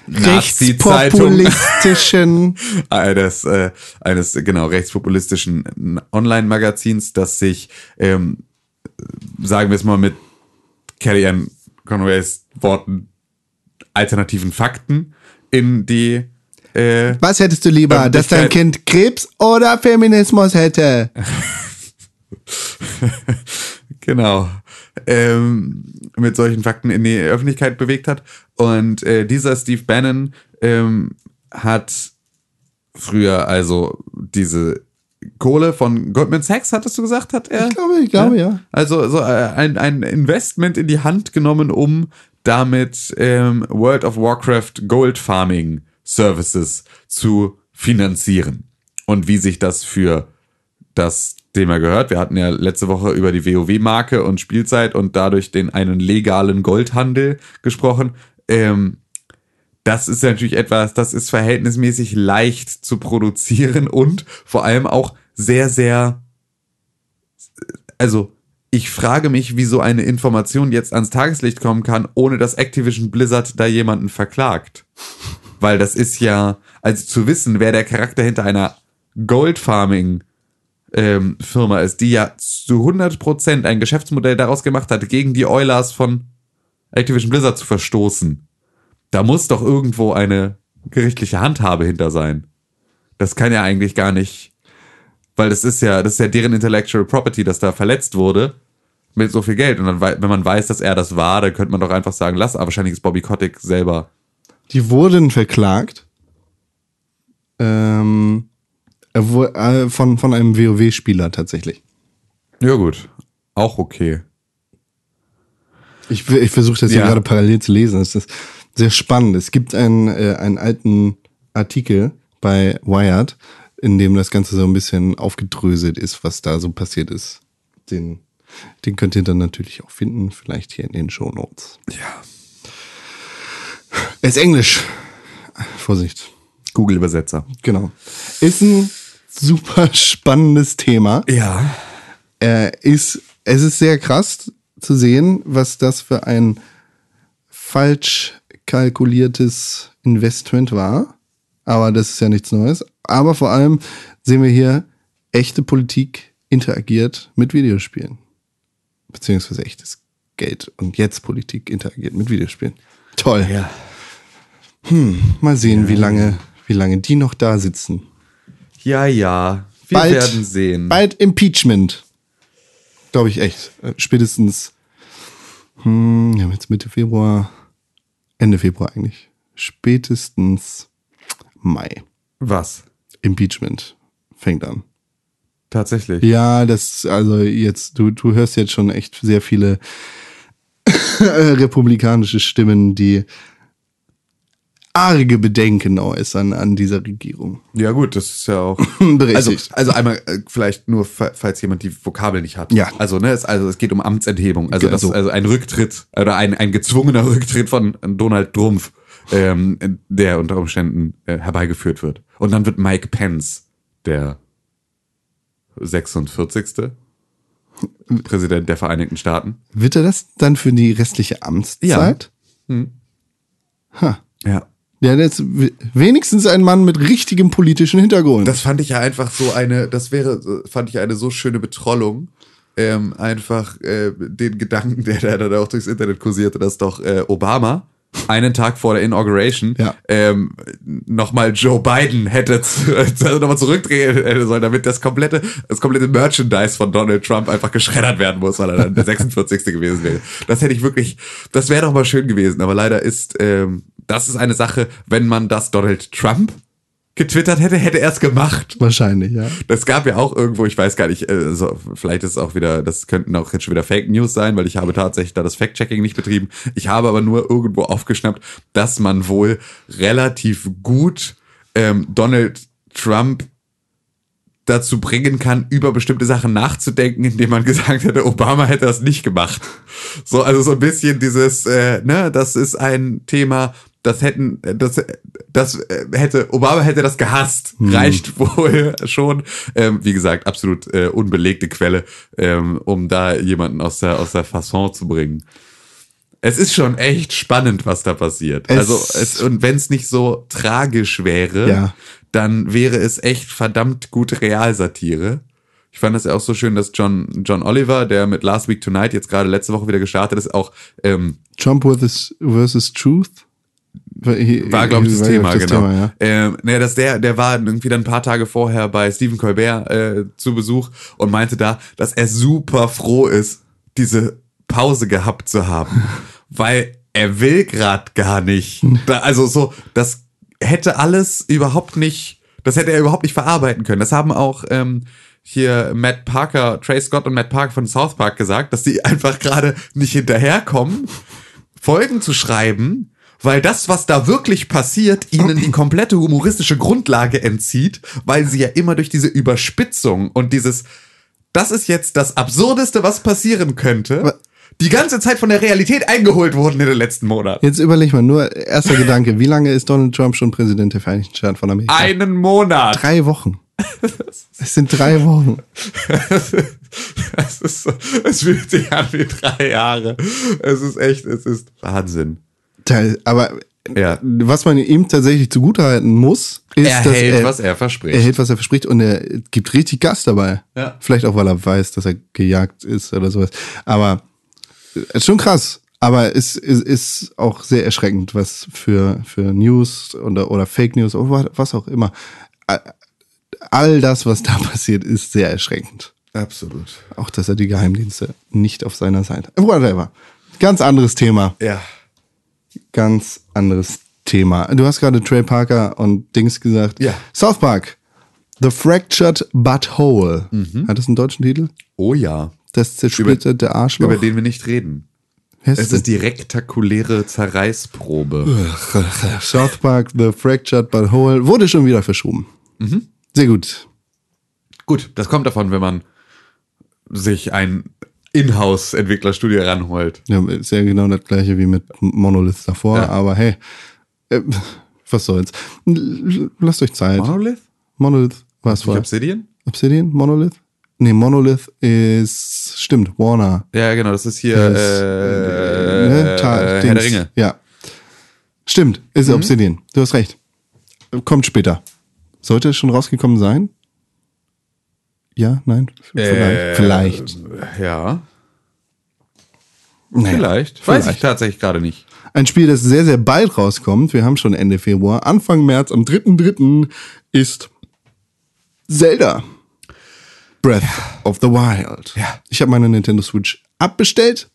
Rechtspopulistischen. eines, äh, eines genau rechtspopulistischen Online-Magazins, das sich, ähm, sagen wir es mal mit Kellyanne Conways Worten, alternativen Fakten in die äh, Was hättest du lieber, dass dein Kind Krebs oder Feminismus hätte? genau ähm, mit solchen Fakten in die Öffentlichkeit bewegt hat. Und äh, dieser Steve Bannon ähm, hat früher also diese Kohle von Goldman Sachs, hattest du gesagt, hat er? Ich glaube, ich glaube, ja. Also so äh, ein, ein Investment in die Hand genommen, um damit ähm, World of Warcraft Gold Farming Services zu finanzieren. Und wie sich das für das Thema gehört. Wir hatten ja letzte Woche über die WoW-Marke und Spielzeit und dadurch den einen legalen Goldhandel gesprochen. Ähm, das ist natürlich etwas, das ist verhältnismäßig leicht zu produzieren und vor allem auch sehr, sehr, also ich frage mich, wie so eine Information jetzt ans Tageslicht kommen kann, ohne dass Activision Blizzard da jemanden verklagt. Weil das ist ja, also zu wissen, wer der Charakter hinter einer Gold Farming ähm, Firma ist, die ja zu 100% ein Geschäftsmodell daraus gemacht hat, gegen die Oilers von Activision Blizzard zu verstoßen. Da muss doch irgendwo eine gerichtliche Handhabe hinter sein. Das kann ja eigentlich gar nicht, weil das ist ja, das ist ja deren Intellectual Property, das da verletzt wurde mit so viel Geld. Und dann, wenn man weiß, dass er das war, dann könnte man doch einfach sagen, lass, aber wahrscheinlich ist Bobby Kotick selber. Die wurden verklagt. Ähm, wu- äh, von, von einem WoW-Spieler tatsächlich. Ja, gut. Auch okay. Ich, ich versuche das hier Ja. gerade parallel zu lesen. Es ist sehr spannend. Es gibt einen, äh, einen alten Artikel bei Wired, in dem das Ganze so ein bisschen aufgedröselt ist, was da so passiert ist. Den, den könnt ihr dann natürlich auch finden, vielleicht hier in den Show Notes. Ja. Er ist Englisch. Vorsicht. Google-Übersetzer. Genau. Ist ein super spannendes Thema. Ja. äh, ist, es ist sehr krass zu sehen, was das für ein falsch kalkuliertes Investment war. Aber das ist ja nichts Neues. Aber vor allem sehen wir hier, echte Politik interagiert mit Videospielen. Beziehungsweise echtes Geld. Und jetzt Politik interagiert mit Videospielen. Toll. Ja. Mal sehen, wie lange, wie lange die noch da sitzen. Ja, ja. Wir Bald- werden sehen. Bald Impeachment. Glaube ich echt. Äh, Spätestens, hm, ja, jetzt Mitte Februar, Ende Februar eigentlich. Spätestens Mai. Was? Impeachment fängt an. Tatsächlich. Ja, das, also jetzt, du, du hörst jetzt schon echt sehr viele republikanische Stimmen, die arge Bedenken äußern an dieser Regierung. Ja, gut, das ist ja auch. Also, also einmal äh, vielleicht nur, fa- falls jemand die Vokabel nicht hat. Ja. Also, ne, es, also es geht um Amtsenthebung. Also, das, So. also ein Rücktritt oder ein, ein gezwungener Rücktritt von Donald Trump, ähm, der unter Umständen äh, herbeigeführt wird. Und dann wird Mike Pence, der 46. Präsident der Vereinigten Staaten. Wird er das dann für die restliche Amtszeit? Hm. Ha. Ja. Ja, w- wenigstens ein Mann mit richtigem politischen Hintergrund. Das fand ich ja einfach so eine, das wäre, fand ich eine so schöne Betrollung. Ähm, einfach äh, den Gedanken, der da dann auch durchs Internet kursierte, dass doch äh, Obama einen Tag vor der Inauguration Ja. ähm, nochmal Joe Biden hätte zu- also nochmal zurückdrehen hätte sollen, damit das komplette, das komplette Merchandise von Donald Trump einfach geschreddert werden muss, weil er dann der 46. gewesen wäre. Das hätte ich wirklich, das wäre doch mal schön gewesen, aber leider ist, ähm, das ist eine Sache, wenn man das Donald Trump getwittert hätte, hätte er es gemacht. Wahrscheinlich, ja. Das gab ja auch irgendwo, ich weiß gar nicht, äh, so, vielleicht ist es auch wieder, das könnten auch jetzt schon wieder Fake News sein, weil ich habe tatsächlich da das Fact-Checking nicht betrieben. Ich habe aber nur irgendwo aufgeschnappt, dass man wohl relativ gut ähm, Donald Trump dazu bringen kann, über bestimmte Sachen nachzudenken, indem man gesagt hätte, Obama hätte das nicht gemacht. So, also so ein bisschen dieses, äh, ne, das ist ein Thema, das hätten, das, das äh, hätte, Obama hätte das gehasst. Reicht wohl schon. Ähm, wie gesagt, absolut äh, unbelegte Quelle, ähm, um da jemanden aus der, aus der Fasson zu bringen. Es ist schon echt spannend, was da passiert. Es- also, es, und wenn es nicht so tragisch wäre, Ja. dann wäre es echt verdammt gute Realsatire. Ich fand das ja auch so schön, dass John, John Oliver, der mit Last Week Tonight jetzt gerade letzte Woche wieder gestartet ist, auch ähm, Trump versus, versus Truth? War, glaube ich, das Thema, ich, genau. ja. ähm, ne, dass der, der war irgendwie dann ein paar Tage vorher bei Stephen Colbert äh, zu Besuch und meinte da, dass er super froh ist, diese Pause gehabt zu haben, weil er will grad gar nicht. Da, also so, das hätte alles überhaupt nicht, das hätte er überhaupt nicht verarbeiten können. Das haben auch ähm, hier Matt Parker, Trey Scott und Matt Parker von South Park gesagt, dass die einfach gerade nicht hinterherkommen, Folgen zu schreiben, weil das, was da wirklich passiert, ihnen die komplette humoristische Grundlage entzieht, weil sie ja immer durch diese Überspitzung und dieses, das ist jetzt das Absurdeste, was passieren könnte, die ganze Zeit von der Realität eingeholt wurden in den letzten Monaten. Jetzt überleg mal, nur erster Gedanke, wie lange ist Donald Trump schon Präsident der Vereinigten Staaten von Amerika? Einen Monat. Drei Wochen. Es sind drei Wochen. Es ist so, es fühlt sich an wie drei Jahre. Es ist echt, es ist Wahnsinn. Aber Ja. was man ihm tatsächlich zugutehalten muss, ist, Er dass hält, er, was er verspricht. er hält, was er verspricht und er gibt richtig Gas dabei. Ja. Vielleicht auch, weil er weiß, dass er gejagt ist oder sowas. Aber äh, ist schon krass. Aber es ist, ist auch sehr erschreckend, was für, für News oder, oder Fake News oder was auch immer. All das, was da passiert, ist sehr erschreckend. Absolut. Auch, dass er die Geheimdienste nicht auf seiner Seite. Whatever. Ganz anderes Thema. Ja. Ganz anderes Thema. Du hast gerade Trey Parker und Dings gesagt. Ja. South Park. The Fractured But Whole. Hat das einen deutschen Titel? Oh ja. Das zersplitterte Arschloch. Über den wir nicht reden. Es ist die rektakuläre Zerreißprobe. South Park, The Fractured But Whole. Wurde schon wieder verschoben. Mhm. Sehr gut. Gut, das kommt davon, wenn man sich ein Inhouse-Entwicklerstudio ranholt. Ja, ist ja genau das gleiche wie mit Monolith davor. Ja. Aber hey, äh, was soll's. Lasst euch Zeit. Monolith? Monolith war Nicht vorher. Obsidian? Obsidian? Monolith? Nee, Monolith ist, stimmt, Warner. Ja, genau, das ist hier Das, äh, ne, äh, Herr Dings. der Ringe. Ja. Stimmt, ist Obsidian. Du hast recht. Kommt später. Sollte es schon rausgekommen sein? Ja, nein? Vielleicht. Äh, Vielleicht. Ja, Naja, vielleicht. Weiß ich tatsächlich gerade nicht. Ein Spiel, das sehr, sehr bald rauskommt. Wir haben schon Ende Februar. Anfang März, am 3.3. ist Zelda. Breath of the Wild. Ja. Ich habe meine Nintendo Switch abbestellt.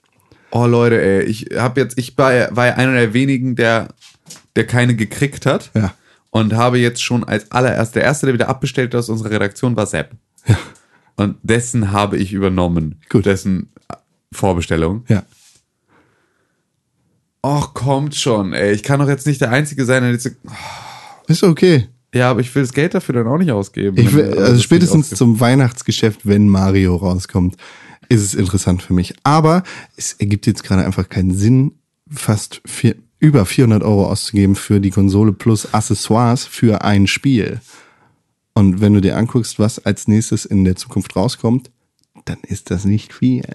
Oh Leute, ey, ich habe jetzt, ich war, war ja einer der wenigen, der, der keine gekriegt hat. Ja. Und habe jetzt schon als allererst, der erste, der wieder abbestellt hat aus unserer Redaktion, war Sepp. Und dessen habe ich übernommen. Gut. Dessen Vorbestellung. Ja. Och, kommt schon, ey. Ich kann doch jetzt nicht der Einzige sein, der jetzt. Ist okay. Ja, aber ich will das Geld dafür dann auch nicht ausgeben. Will, äh, also das spätestens zum Weihnachtsgeschäft, wenn Mario rauskommt, ist es interessant für mich. Aber es ergibt jetzt gerade einfach keinen Sinn, fast vier, über 400 Euro auszugeben für die Konsole plus Accessoires für ein Spiel. Und wenn du dir anguckst, was als nächstes in der Zukunft rauskommt, dann ist das nicht viel.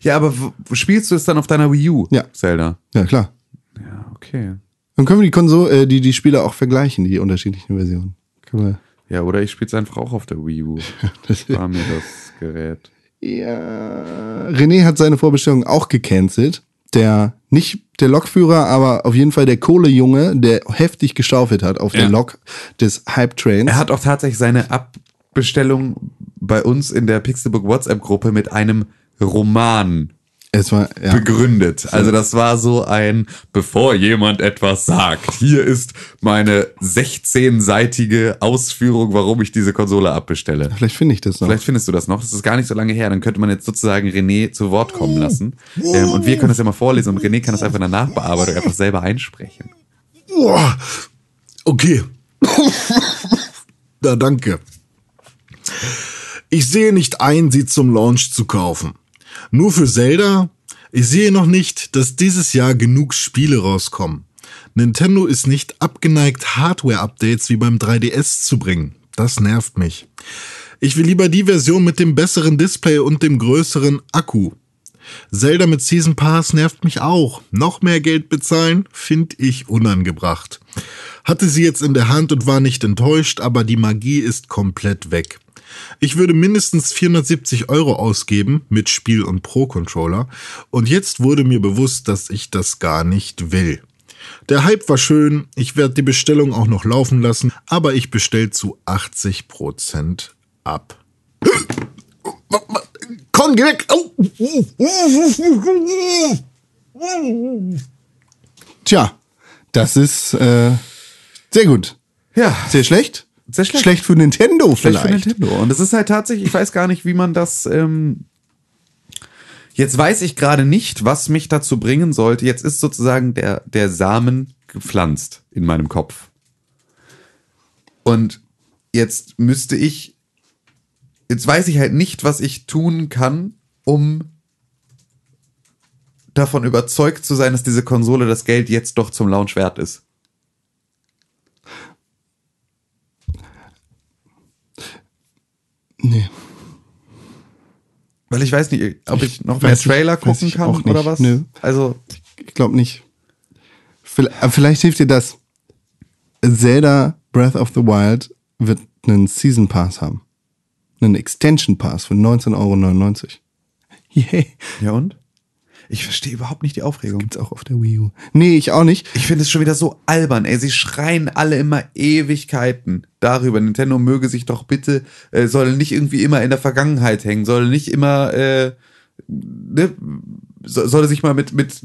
Ja, aber spielst du es dann auf deiner Wii U? Ja. Zelda. Ja, klar. Ja, okay. Dann können wir die Konsole, äh, die, die Spiele auch vergleichen, die unterschiedlichen Versionen. Können wir. Ja, oder ich spiele es einfach auch auf der Wii U. Das War mir das Gerät. Ja, René hat seine Vorbestellung auch gecancelt. Der, nicht der Lokführer, aber auf jeden Fall der Kohlejunge, der heftig geschaufelt hat auf der Ja. Lok des Hype Trains. Er hat auch tatsächlich seine Abbestellung bei uns in der Pixelbook WhatsApp-Gruppe mit einem Roman war, ja. begründet. Also das war so ein, bevor jemand etwas sagt, hier ist meine 16-seitige Ausführung, warum ich diese Konsole abbestelle. Vielleicht finde ich das noch. Vielleicht findest du das noch. Das ist gar nicht so lange her. Dann könnte man jetzt sozusagen René zu Wort kommen lassen. Ähm, und wir können das ja mal vorlesen und René kann das einfach in der Nachbearbeitung einfach selber einsprechen. Okay. da danke. Ich sehe nicht ein, sie zum Launch zu kaufen. Nur für Zelda? Ich sehe noch nicht, dass dieses Jahr genug Spiele rauskommen. Nintendo ist nicht abgeneigt, Hardware-Updates wie beim 3DS zu bringen. Das nervt mich. Ich will lieber die Version mit dem besseren Display und dem größeren Akku. Zelda mit Season Pass nervt mich auch. Noch mehr Geld bezahlen, finde ich unangebracht. Hatte sie jetzt in der Hand und war nicht enttäuscht, aber die Magie ist komplett weg. Ich würde mindestens 470 Euro ausgeben mit Spiel und Pro-Controller und jetzt wurde mir bewusst, dass ich das gar nicht will. Der Hype war schön, ich werde die Bestellung auch noch laufen lassen, aber ich bestell zu 80% ab. Komm, geh weg! Tja, das ist äh, sehr gut. Ja, Sehr schlecht? Sehr schlecht. Schlecht für Nintendo Vielleicht vielleicht. für Nintendo. Und es ist halt tatsächlich, ich weiß gar nicht, wie man das. Ähm, jetzt weiß ich gerade nicht, was mich dazu bringen sollte. Jetzt ist sozusagen der, der Samen gepflanzt in meinem Kopf. Und jetzt müsste ich. Jetzt weiß ich halt nicht, was ich tun kann, um davon überzeugt zu sein, dass diese Konsole das Geld jetzt doch zum Launch wert ist. Nee. Weil ich weiß nicht, ob ich, Ich noch mehr nicht, Trailer weiß gucken kann nicht. oder was. Nö. Also, Ich glaube nicht. Vielleicht, aber vielleicht hilft dir das. Zelda Breath of the Wild wird einen Season Pass haben. Einen Extension Pass für 19,99 Euro. Yay. ja und? Ich verstehe überhaupt nicht die Aufregung. Gibt's auch auf der Wii U. Nee, ich auch nicht. Ich finde es schon wieder so albern, ey. Sie schreien alle immer Ewigkeiten darüber. Nintendo möge sich doch bitte, äh, soll nicht irgendwie immer in der Vergangenheit hängen, soll nicht immer, äh, ne, so, solle sich mal mit, mit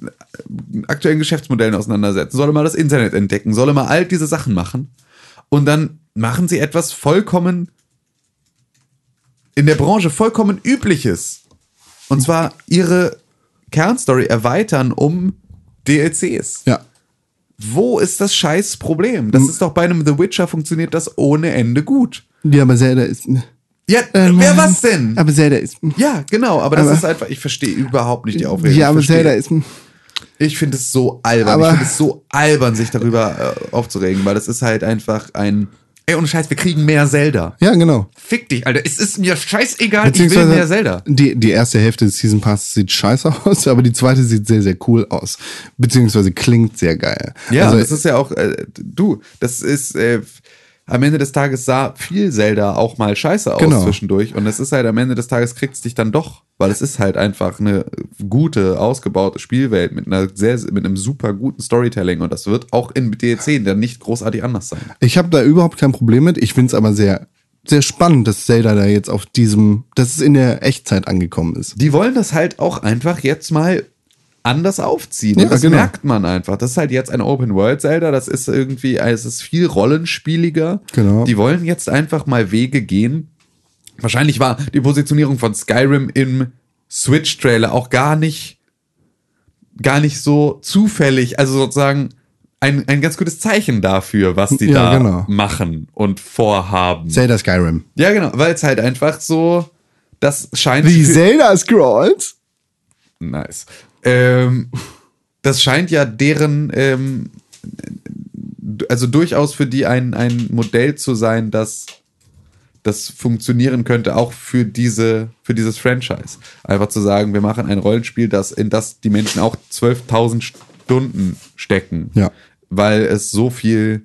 aktuellen Geschäftsmodellen auseinandersetzen, solle mal das Internet entdecken, solle mal all diese Sachen machen. Und dann machen sie etwas vollkommen in der Branche vollkommen übliches. Und zwar ihre Kernstory erweitern um DLCs. Ja. Wo ist das scheiß Problem? Das ist doch bei einem The Witcher funktioniert das ohne Ende gut. Ja, aber Zelda ist. Ja, Äh, wer was denn? Aber Zelda ist. ja, genau, aber das Aber- ist einfach, ich verstehe überhaupt nicht die Aufregung. Ja, aber Zelda ist. Ich finde es so albern. Aber- ich finde es so albern, sich darüber äh, aufzuregen, weil das ist halt einfach ein. Ey, ohne Scheiß, wir kriegen mehr Zelda. Ja, genau. Fick dich, Alter. Es ist mir scheißegal, ich will mehr Zelda. Die, die erste Hälfte des Season Pass sieht scheiße aus, aber die zweite sieht sehr, sehr cool aus. Beziehungsweise klingt sehr geil. Ja, also, das ist ja auch, äh, du, das ist, äh, am Ende des Tages sah viel Zelda auch mal scheiße aus Genau. zwischendurch. Und es ist halt am Ende des Tages kriegt es dich dann doch, weil es ist halt einfach eine gute, ausgebaute Spielwelt mit einer sehr, mit einem super guten Storytelling. Und das wird auch in DLC dann nicht großartig anders sein. ich habe da überhaupt kein Problem mit. Ich find's aber sehr, sehr spannend, dass Zelda da jetzt auf diesem, dass es in der Echtzeit angekommen ist. Die wollen das halt auch einfach jetzt mal anders aufziehen. Ja, das genau. merkt man einfach. Das ist halt jetzt ein Open World Zelda. Das ist irgendwie, es ist viel rollenspieliger. Genau. Die wollen jetzt einfach mal Wege gehen. Wahrscheinlich war die Positionierung von Skyrim im Switch Trailer auch gar nicht, gar nicht so zufällig. Also sozusagen ein, ein ganz gutes Zeichen dafür, was die Ja, da genau. machen und vorhaben. Zelda Skyrim. ja, genau, weil es halt einfach so, das scheint Wie Zelda Scrolls? Nice. Ähm, das scheint ja deren, ähm, also durchaus für die ein, ein Modell zu sein, das, das funktionieren könnte, auch für diese, für dieses Franchise. Einfach zu sagen, wir machen ein Rollenspiel, das, in das die Menschen auch 12.000 Stunden stecken. Ja. weil es so viel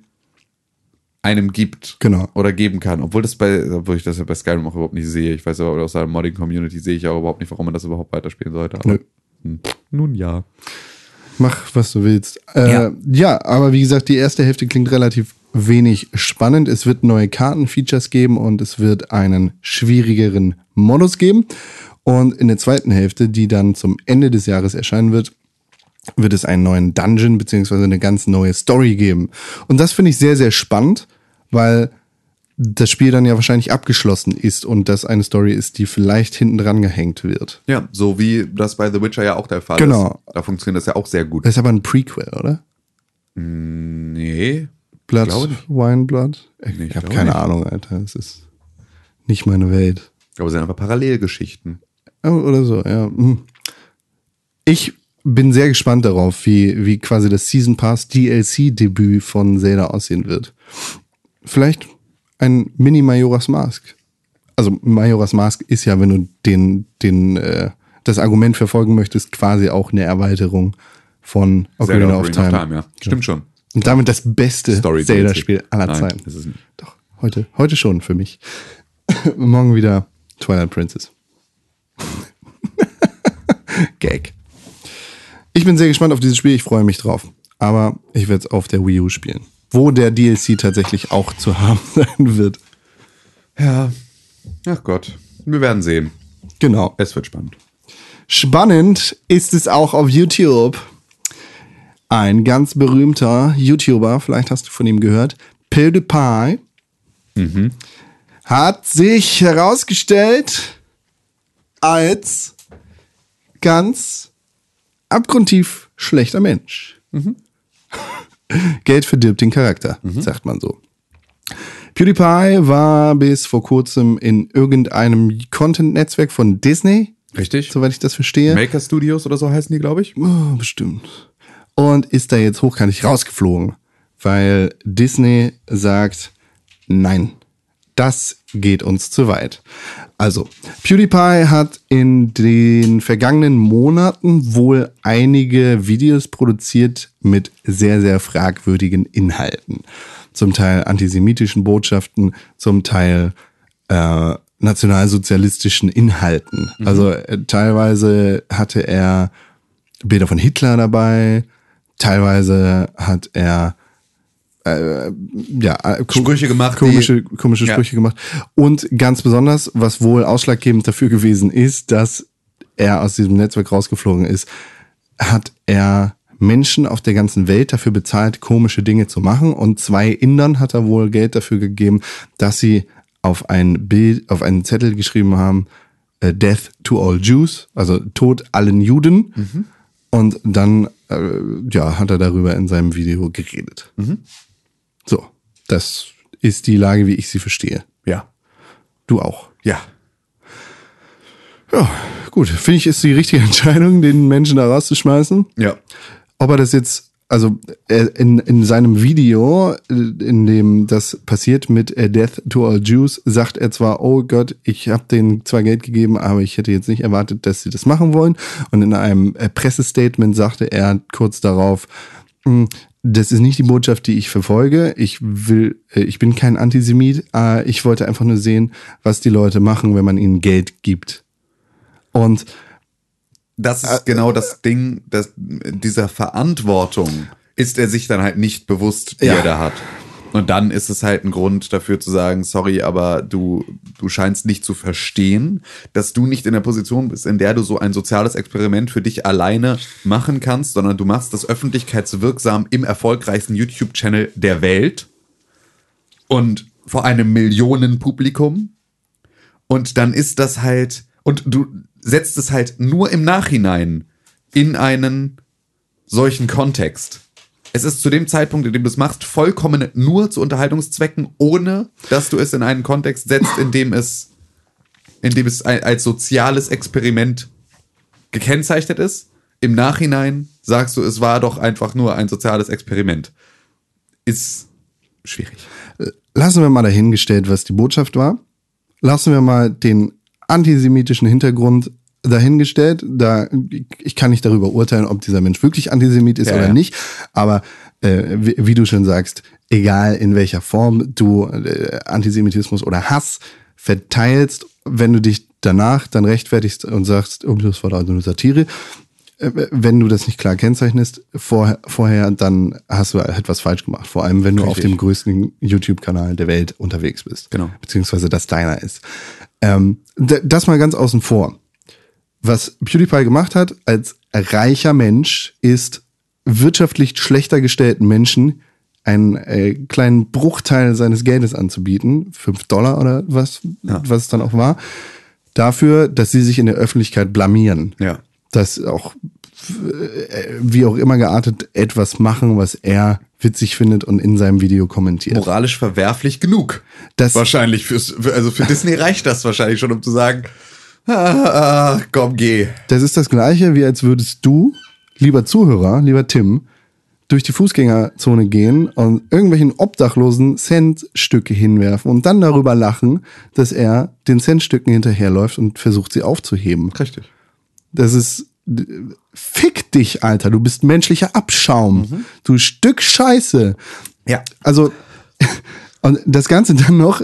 einem gibt Genau. oder geben kann. Obwohl das bei, obwohl ich das ja bei Skyrim auch überhaupt nicht sehe. Ich weiß aber aus der Modding-Community sehe ich auch überhaupt nicht, warum man das überhaupt weiterspielen sollte. Aber Nö. Nun ja. Mach, was du willst. Äh, ja. Ja. aber wie gesagt, die erste Hälfte klingt relativ wenig spannend. Es wird neue Kartenfeatures geben und es wird einen schwierigeren Modus geben. Und in der zweiten Hälfte, die dann zum Ende des Jahres erscheinen wird, wird es einen neuen Dungeon beziehungsweise eine ganz neue Story geben. Und das finde ich sehr, sehr spannend, weil das Spiel dann ja wahrscheinlich abgeschlossen ist und das eine Story ist, die vielleicht hinten dran gehängt wird. Ja, so wie das bei The Witcher ja auch der Fall Genau. ist. Da funktioniert das ja auch sehr gut. Das ist aber ein Prequel, oder? Nee. Blood. Wine, Blood? Ich, Nee, ich habe keine nicht. Ahnung, Alter. Es ist nicht meine Welt. Aber es sind einfach Parallelgeschichten. Oder so, ja. Hm. Ich bin sehr gespannt darauf, wie, wie quasi das Season Pass DLC-Debüt von Zelda aussehen wird. Vielleicht ein Mini Majora's Mask. Also Majora's Mask ist ja, wenn du den, den, äh, das Argument verfolgen möchtest, quasi auch eine Erweiterung von Ocarina Zelda of Ocarina Time. ja. Stimmt schon. Und damit das beste Zelda-Spiel aller Zeiten. Doch, heute, heute schon für mich. Morgen wieder Twilight Princess. Gag. Ich bin sehr gespannt auf dieses Spiel, ich freue mich drauf. Aber ich werde es auf der Wii U spielen. Wo der DLC tatsächlich auch zu haben sein wird. Ja. Ach Gott. Wir werden sehen. Genau. Es wird spannend. Spannend ist es auch auf YouTube. Ein ganz berühmter YouTuber, vielleicht hast du von ihm gehört, PewDiePie, hat sich herausgestellt als ganz abgrundtief schlechter Mensch. Geld verdirbt den Charakter, sagt man so. PewDiePie war bis vor kurzem in irgendeinem Content-Netzwerk von Disney, Richtig? soweit ich das verstehe. Maker Studios oder so heißen die, glaube ich. Oh, bestimmt. Und ist da jetzt hochkantig rausgeflogen, weil Disney sagt, nein, das geht uns zu weit. Also, PewDiePie hat in den vergangenen Monaten wohl einige Videos produziert mit sehr, sehr fragwürdigen Inhalten. Zum Teil antisemitischen Botschaften, zum Teil äh, nationalsozialistischen Inhalten. Also äh, teilweise hatte er Bilder von Hitler dabei, teilweise hat er äh, ja, äh, Sprüche gemacht, komische, komische Ja. Sprüche gemacht. Und ganz besonders, was wohl ausschlaggebend dafür gewesen ist, dass er aus diesem Netzwerk rausgeflogen ist, hat er Menschen auf der ganzen Welt dafür bezahlt, komische Dinge zu machen. Und zwei Indern hat er wohl Geld dafür gegeben, dass sie auf ein Bild, auf einen Zettel geschrieben haben, äh, Death to all Jews, also Tod allen Juden. Und dann äh, ja, hat er darüber in seinem Video geredet. So, das ist die Lage, wie ich sie verstehe. Ja. Du auch. Ja. Ja, gut. Finde ich, ist die richtige Entscheidung, den Menschen da rauszuschmeißen. Ja. Ob er das jetzt, also in, in seinem Video, in dem das passiert mit Death to All Jews, sagt er zwar, oh Gott, ich habe denen zwar Geld gegeben, aber ich hätte jetzt nicht erwartet, dass sie das machen wollen. Und in einem Pressestatement sagte er kurz darauf, "Hm, das ist nicht die Botschaft, die ich verfolge. Ich will, äh, ich bin kein Antisemit. Ich wollte einfach nur sehen, was die Leute machen, wenn man ihnen Geld gibt. Und Das ist genau das Ding, dass dieser Verantwortung ist er sich dann halt nicht bewusst, die Ja. er da hat. Und dann ist es halt ein Grund dafür zu sagen, sorry, aber du, du scheinst nicht zu verstehen, dass du nicht in der Position bist, in der du so ein soziales Experiment für dich alleine machen kannst, sondern du machst das öffentlichkeitswirksam im erfolgreichsten YouTube-Channel der Welt und vor einem Millionenpublikum. Und dann ist das halt, und du setzt es halt nur im Nachhinein in einen solchen Kontext. Es ist zu dem Zeitpunkt, in dem du es machst, vollkommen nur zu Unterhaltungszwecken, ohne dass du es in einen Kontext setzt, in dem es, in dem es als soziales Experiment gekennzeichnet ist. Im Nachhinein sagst du, es war doch einfach nur ein soziales Experiment. Ist schwierig. lassen wir mal dahingestellt, was die Botschaft war. Lassen wir mal den antisemitischen Hintergrund dahingestellt. Da, ich kann nicht darüber urteilen, ob dieser Mensch wirklich Antisemit ist Ja, oder ja. nicht. Aber äh, wie, wie du schon sagst, egal in welcher Form du äh, Antisemitismus oder Hass verteilst, wenn du dich danach dann rechtfertigst und sagst, oh, das war da nur Satire, äh, wenn du das nicht klar kennzeichnest vor, vorher, dann hast du etwas falsch gemacht. Vor allem, wenn du auf Richtig. dem größten YouTube-Kanal der Welt unterwegs bist. Genau. Beziehungsweise das deiner ist. Ähm, das mal ganz außen vor. Was PewDiePie gemacht hat als reicher Mensch, ist wirtschaftlich schlechter gestellten Menschen einen äh, kleinen Bruchteil seines Geldes anzubieten, fünf Dollar oder was, was es dann auch war, dafür, dass sie sich in der Öffentlichkeit blamieren Ja. dass auch äh, wie auch immer geartet etwas machen, was er witzig findet und in seinem Video kommentiert. Moralisch verwerflich genug. Das- wahrscheinlich fürs, für, also für Disney reicht das wahrscheinlich schon, um zu sagen, ah, komm, geh. Das ist das gleiche, wie als würdest du, lieber Zuhörer, lieber Tim, durch die Fußgängerzone gehen und irgendwelchen Obdachlosen Centstücke hinwerfen und dann darüber lachen, dass er den Centstücken hinterherläuft und versucht, sie aufzuheben. Richtig. Das ist. Fick dich, Alter. Du bist menschlicher Abschaum. Du Stück Scheiße. Ja. Also, und das Ganze dann noch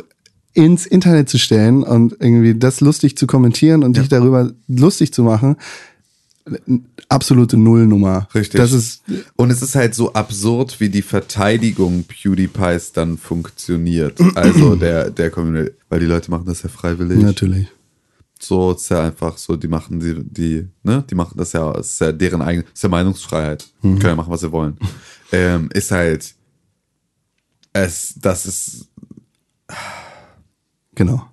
ins Internet zu stellen und irgendwie das lustig zu kommentieren und dich darüber lustig zu machen, absolute Nullnummer. Richtig. Das ist, Und es ist halt so absurd, wie die Verteidigung PewDiePies dann funktioniert. Also der, der Community. Weil die Leute machen das ja freiwillig. natürlich. So ist ja einfach so, die machen die, die, ne, die machen das ja, ist ja deren eigene, ist ja Meinungsfreiheit. Mhm. Können ja machen, was sie wollen. ähm, ist halt, es, das ist, Genau.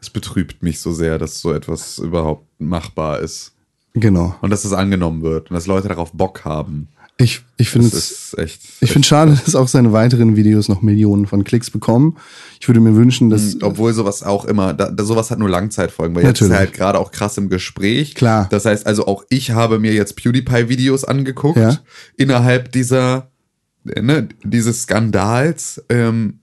es betrübt mich so sehr, dass so etwas überhaupt machbar ist. Genau. Und dass es angenommen wird und dass Leute darauf Bock haben. Ich, ich finde es. echt. Ich finde schade, dass auch seine weiteren Videos noch Millionen von Klicks bekommen. Ich würde mir wünschen, dass. Obwohl sowas auch immer, da, da, sowas hat nur Langzeitfolgen, weil jetzt ist Natürlich. er halt gerade auch krass im Gespräch. Klar. Das heißt also auch ich habe mir jetzt PewDiePie-Videos angeguckt Ja. innerhalb dieser, ne, dieses Skandals, ähm,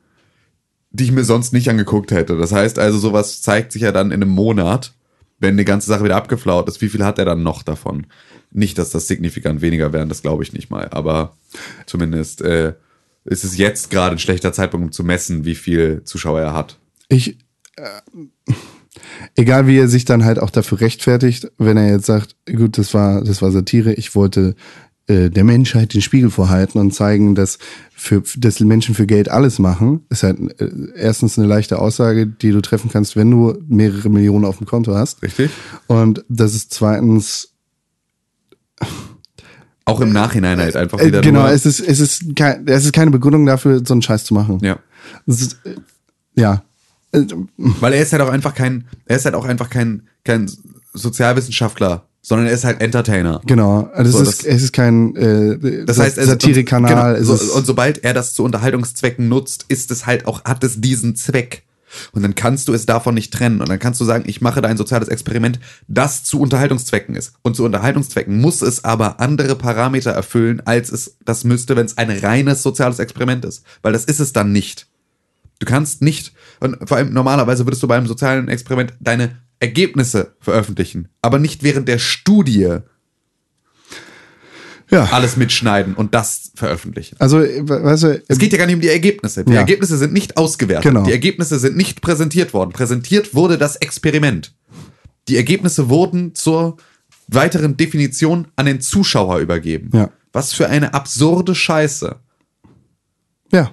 die ich mir sonst nicht angeguckt hätte. Das heißt also, sowas zeigt sich ja dann in einem Monat, wenn die ganze Sache wieder abgeflaut ist. Wie viel hat er dann noch davon? Nicht, dass das signifikant weniger wären, das glaube ich nicht mal. Aber zumindest äh, ist es jetzt gerade ein schlechter Zeitpunkt, um zu messen, wie viel Zuschauer er hat. Ich, äh, egal wie er sich dann halt auch dafür rechtfertigt, wenn er jetzt sagt, gut, das war, das war Satire, ich wollte der Menschheit den Spiegel vorhalten und zeigen, dass für dass Menschen für Geld alles machen, ist halt äh, erstens eine leichte Aussage, die du treffen kannst, wenn du mehrere Millionen auf dem Konto hast. Richtig? Und das ist zweitens Auch im Nachhinein halt einfach äh, wieder genau, es ist es ist kein, es ist keine Begründung dafür, so einen Scheiß zu machen. ja. Ist, äh, ja. Äh, Weil er ist halt auch einfach kein, er ist halt auch einfach kein, kein Sozialwissenschaftler, sondern er ist halt Entertainer. Genau, also So, es, ist, es ist kein äh, Das heißt, Satire-Kanal. genau, ist- so, und sobald er das zu Unterhaltungszwecken nutzt, ist es halt auch, hat es diesen Zweck. Und dann kannst du es davon nicht trennen. Und dann kannst du sagen, ich mache da ein soziales Experiment, das zu Unterhaltungszwecken ist. Und zu Unterhaltungszwecken muss es aber andere Parameter erfüllen, als es das müsste, wenn es ein reines soziales Experiment ist. Weil das ist es dann nicht. Du kannst nicht, und vor allem normalerweise würdest du beim sozialen Experiment deine Ergebnisse veröffentlichen, aber nicht während der Studie ja. alles mitschneiden und das veröffentlichen. Also, äh, weißt du, Es geht ja gar nicht um die Ergebnisse. Die Ja. Ergebnisse sind nicht ausgewertet. Genau. Die Ergebnisse sind nicht präsentiert worden. Präsentiert wurde das Experiment. Die Ergebnisse wurden zur weiteren Definition an den Zuschauer übergeben. Ja. Was für eine absurde Scheiße. ja.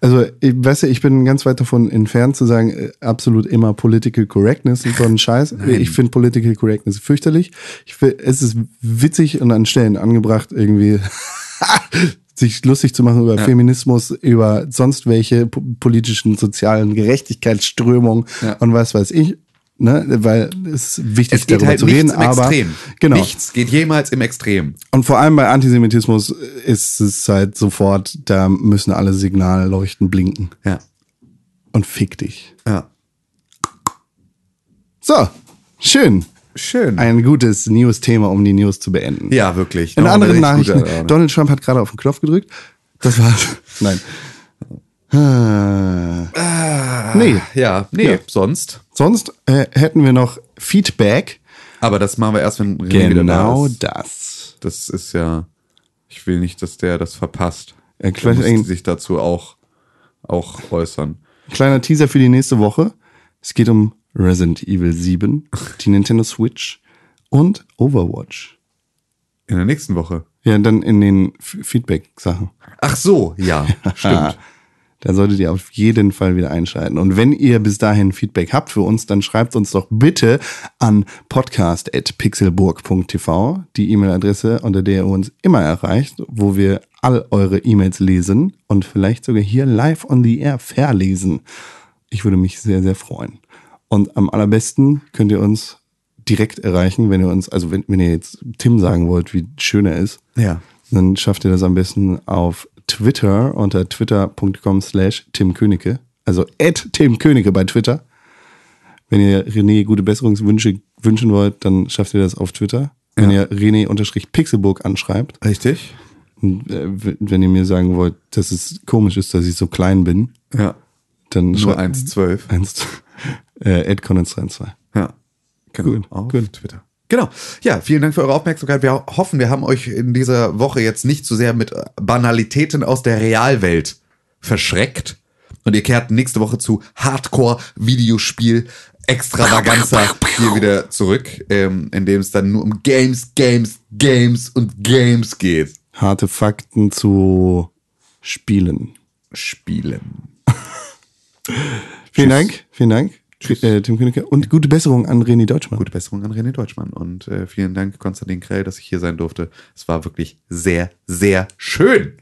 Also, ich, weißt du, ich bin ganz weit davon entfernt zu sagen, äh, absolut immer Political Correctness und so ein Scheiß. Ich finde Political Correctness fürchterlich. Ich es ist witzig und an Stellen angebracht, irgendwie sich lustig zu machen über Ja. Feminismus, über sonst welche po- politischen, sozialen Gerechtigkeitsströmungen Ja. und was weiß ich. Ne? Weil es ist wichtig, Es geht darüber halt zu reden, im aber Extrem. genau. Nichts geht jemals im Extrem. Und vor allem bei Antisemitismus ist es halt sofort, da müssen alle Signalleuchten blinken. Ja. Und fick dich. Ja. So, schön. Schön. Ein gutes News-Thema, um die News zu beenden. ja, wirklich. In anderen Nachrichten, gute. Donald Trump hat gerade auf den Knopf gedrückt. Das war's. Nein. Ah. Nee, Ja, nee, Ja. sonst. Sonst äh, hätten wir noch Feedback Aber das machen wir erst, wenn René wieder da Genau ist. das. Das ist ja, ich will nicht, dass der das verpasst. Der vielleicht muss sich dazu auch, auch äußern. Kleiner Teaser für die nächste Woche. Es geht um Resident Evil 7, die Nintendo Switch und Overwatch. In der nächsten Woche. Ja, dann in den Feedback-Sachen. Ach so, ja, stimmt. Da solltet ihr auf jeden Fall wieder einschalten. Und wenn ihr bis dahin Feedback habt für uns, dann schreibt uns doch bitte an podcast.pixelburg.tv, die E-Mail-Adresse, unter der ihr uns immer erreicht, wo wir all eure E-Mails lesen und vielleicht sogar hier live on the air verlesen. Ich würde mich sehr, sehr freuen. Und am allerbesten könnt ihr uns direkt erreichen, wenn ihr uns, also wenn, wenn ihr jetzt Tim sagen wollt, wie schön er ist, Ja. dann schafft ihr das am besten auf Twitter unter twitter.com slash Tim Königke. Also at Tim Königke bei Twitter. Wenn ihr René gute Besserungswünsche wünschen wollt, dann schafft ihr das auf Twitter. Wenn ihr René-Pixelburg anschreibt. Richtig? Und, äh, wenn ihr mir sagen wollt, dass es komisch ist, dass ich so klein bin, Ja. dann Nur schreibt 1,12. eins äh, at Conan22. Ja. Genau. Gut, auf gut. Twitter. Genau. Ja, vielen Dank für eure Aufmerksamkeit. Wir hoffen, wir haben euch in dieser Woche jetzt nicht zu sehr mit Banalitäten aus der Realwelt verschreckt. Und ihr kehrt nächste Woche zu Hardcore-Videospiel Extravaganza hier wieder zurück, ähm, in dem es dann nur um Games, Games, Games und Games geht. Harte Fakten zu Spielen. Spielen. Vielen Dank, vielen Dank, äh, Tim Königke. Und gute Besserung an René Deutschmann. Gute Besserung an René Deutschmann und äh, vielen Dank, Konstantin Krell, dass ich hier sein durfte. Es war wirklich sehr, sehr schön.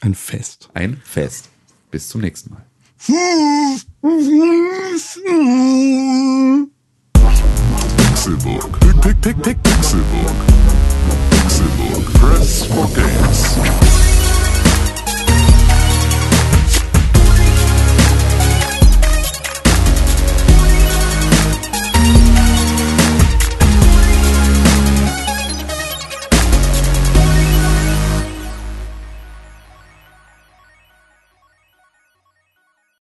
Ein Fest. Ein Fest. Bis zum nächsten Mal. Pixelburg. Pixelburg. Pixelburg. Press for games.